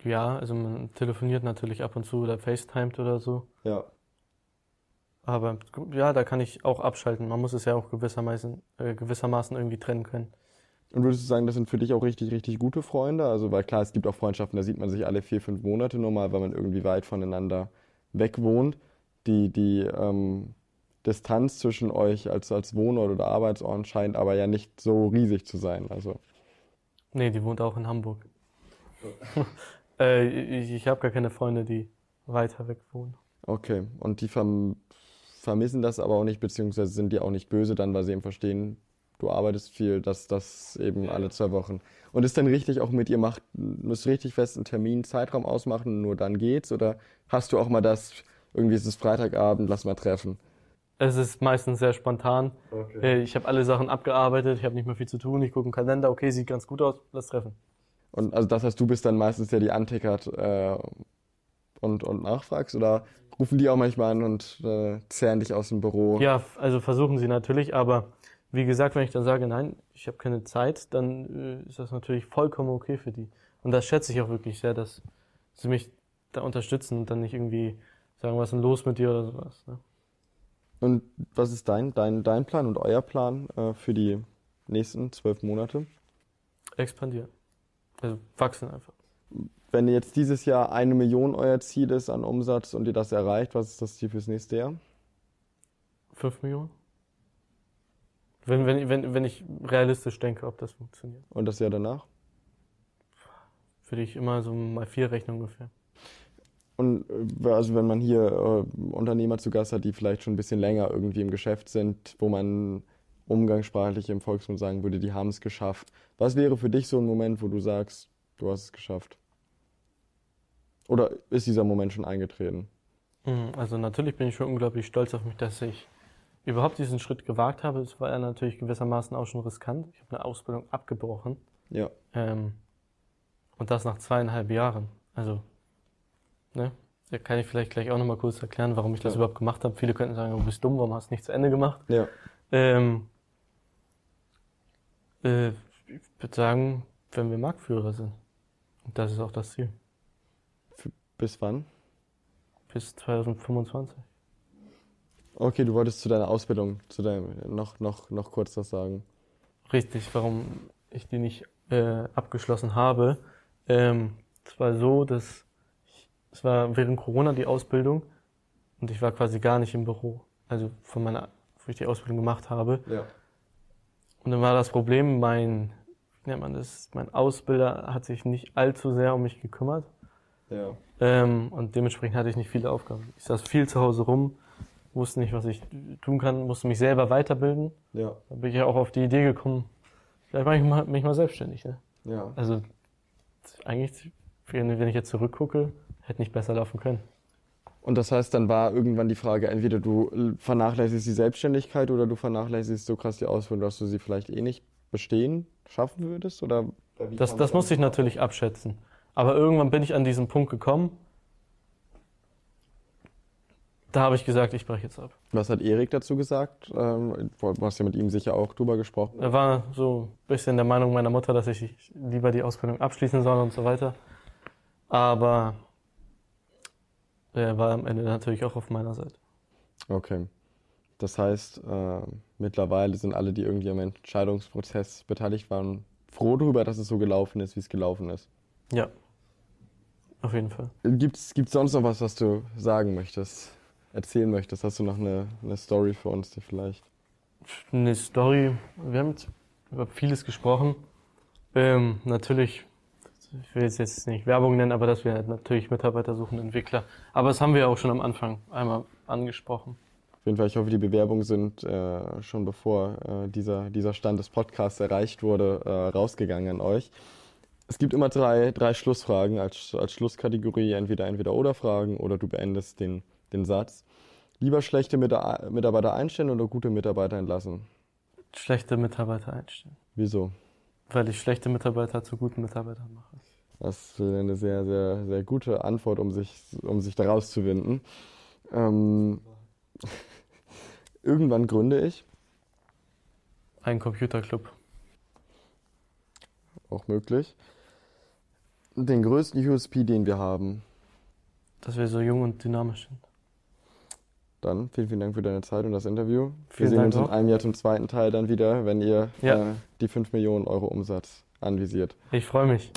Ja, also man telefoniert natürlich ab und zu oder FaceTimet oder so. Ja. Aber ja, da kann ich auch abschalten. Man muss es ja auch gewissermaßen, äh, gewissermaßen irgendwie trennen können. Und würdest du sagen, das sind für dich auch richtig, richtig gute Freunde? Also, weil klar, es gibt auch Freundschaften, da sieht man sich alle vier, fünf Monate nur mal, weil man irgendwie weit voneinander weg wohnt. Die, die ähm, Distanz zwischen euch als, als Wohnort oder Arbeitsort scheint aber ja nicht so riesig zu sein. Also, Nee, die wohnt auch in Hamburg. *laughs* äh, ich ich habe gar keine Freunde, die weiter weg wohnen. okay. Und die verm vermissen das aber auch nicht, beziehungsweise sind die auch nicht böse dann, weil sie eben verstehen, du arbeitest viel, dass das eben alle zwei Wochen. Und ist dann richtig auch mit ihr macht, müsst richtig fest einen Termin, Zeitraum ausmachen, nur dann geht's? Oder hast du auch mal das, irgendwie ist es Freitagabend, lass mal treffen? Es ist meistens sehr spontan. Äh, ich habe alle Sachen abgearbeitet, ich habe nicht mehr viel zu tun. Ich gucke im Kalender, okay, sieht ganz gut aus, lass treffen. Und also das heißt, du bist dann meistens der, die antickert äh, und, und nachfragst? Oder rufen die auch manchmal an und äh, zerren dich aus dem Büro? Ja, also versuchen sie natürlich, aber wie gesagt, wenn ich dann sage, nein, ich habe keine Zeit, dann äh, ist das natürlich vollkommen okay für die. Und das schätze ich auch wirklich sehr, dass sie mich da unterstützen und dann nicht irgendwie sagen, was ist denn los mit dir oder sowas. Ne? Und was ist dein, dein, dein Plan und euer Plan äh, für die nächsten zwölf Monate? Expandieren. Also wachsen einfach. Wenn jetzt dieses Jahr eine Million euer Ziel ist an Umsatz und ihr das erreicht, was ist das Ziel fürs nächste Jahr? Fünf Millionen? Wenn, wenn, wenn, wenn ich realistisch denke, ob das funktioniert. Und das Jahr danach? Würde ich immer so mal vier rechnen ungefähr. Und äh, also wenn man hier äh, Unternehmer zu Gast hat, die vielleicht schon ein bisschen länger irgendwie im Geschäft sind, wo man umgangssprachlich im Volksmund sagen würde, die haben es geschafft. Was wäre für dich so ein Moment, wo du sagst, du hast es geschafft? Oder ist dieser Moment schon eingetreten? Mhm, Also natürlich bin ich schon unglaublich stolz auf mich, dass ich überhaupt diesen Schritt gewagt habe. Es war ja natürlich gewissermaßen auch schon riskant. Ich habe eine Ausbildung abgebrochen. Ja. Ähm, und das nach zweieinhalb Jahren. Also, ne? Da kann ich vielleicht gleich auch nochmal kurz erklären, warum ich das Ja. überhaupt gemacht habe. Viele könnten sagen, du bist dumm, warum hast du nicht zu Ende gemacht? Ja. Ähm, äh, ich würde sagen, wenn wir Marktführer sind. Und das ist auch das Ziel. Bis wann? Bis 2025. Okay, du wolltest zu deiner Ausbildung, zu deinem, noch, noch, noch kurz das sagen. Richtig, warum ich die nicht äh, abgeschlossen habe. Ähm, es war so, dass ich, es war während Corona die Ausbildung und ich war quasi gar nicht im Büro. Also von meiner, wo ich die Ausbildung gemacht habe. Ja. Und dann war das Problem, mein, wie nennt man das, mein Ausbilder hat sich nicht allzu sehr um mich gekümmert. Ja. Ähm, und dementsprechend hatte ich nicht viele Aufgaben. Ich saß viel zu Hause rum, wusste nicht, was ich tun kann, musste mich selber weiterbilden. Ja. Da bin ich ja auch auf die Idee gekommen, vielleicht mache ich mal, mich mal selbstständig. Ne? Ja. Also eigentlich, wenn ich jetzt zurückgucke, hätte nicht besser laufen können. Und das heißt, dann war irgendwann die Frage, entweder du vernachlässigst die Selbstständigkeit oder du vernachlässigst so krass die Ausbildung, dass du sie vielleicht eh nicht bestehen, schaffen würdest? Oder Das, das musste ich natürlich abschätzen. Aber irgendwann bin ich an diesen Punkt gekommen, Da habe ich gesagt, ich breche jetzt ab. Was hat Erik dazu gesagt? Ähm, du hast ja mit ihm sicher auch drüber gesprochen. Er war so ein bisschen der Meinung meiner Mutter, dass ich lieber die Ausbildung abschließen soll und so weiter. Aber er war am Ende natürlich auch auf meiner Seite. Okay. Das heißt, äh, mittlerweile sind alle, die irgendwie am Entscheidungsprozess beteiligt waren, froh darüber, dass es so gelaufen ist, wie es gelaufen ist. Ja, auf jeden Fall. Gibt es sonst noch was, was du sagen möchtest, erzählen möchtest? Hast du noch eine, eine Story für uns, die vielleicht? Eine Story, wir haben über vieles gesprochen. Ähm, natürlich, ich will jetzt nicht Werbung nennen, aber dass wir natürlich Mitarbeiter suchen, Entwickler. Aber das haben wir auch schon am Anfang einmal angesprochen. Auf jeden Fall, ich hoffe, die Bewerbungen sind äh, schon bevor äh, dieser, dieser Stand des Podcasts erreicht wurde, äh, rausgegangen an euch. Es gibt immer drei, drei Schlussfragen als, als Schlusskategorie, entweder entweder oder Fragen oder du beendest den, den Satz. Lieber schlechte Mitarbeiter einstellen oder gute Mitarbeiter entlassen? Schlechte Mitarbeiter einstellen. Wieso? Weil ich schlechte Mitarbeiter zu guten Mitarbeitern mache. Das ist eine sehr, sehr, sehr gute Antwort, um sich, um sich daraus zu winden. Ähm, *laughs* Irgendwann gründe ich. Ein Computerclub. Auch möglich. Den größten USP, den wir haben. Dass wir so jung und dynamisch sind. Dann vielen, vielen Dank für deine Zeit und das Interview. Vielen wir sehen Dank uns in einem Jahr zum zweiten Teil dann wieder, wenn ihr Ja. äh, die 5 Millionen Euro Umsatz anvisiert. Ich freue mich.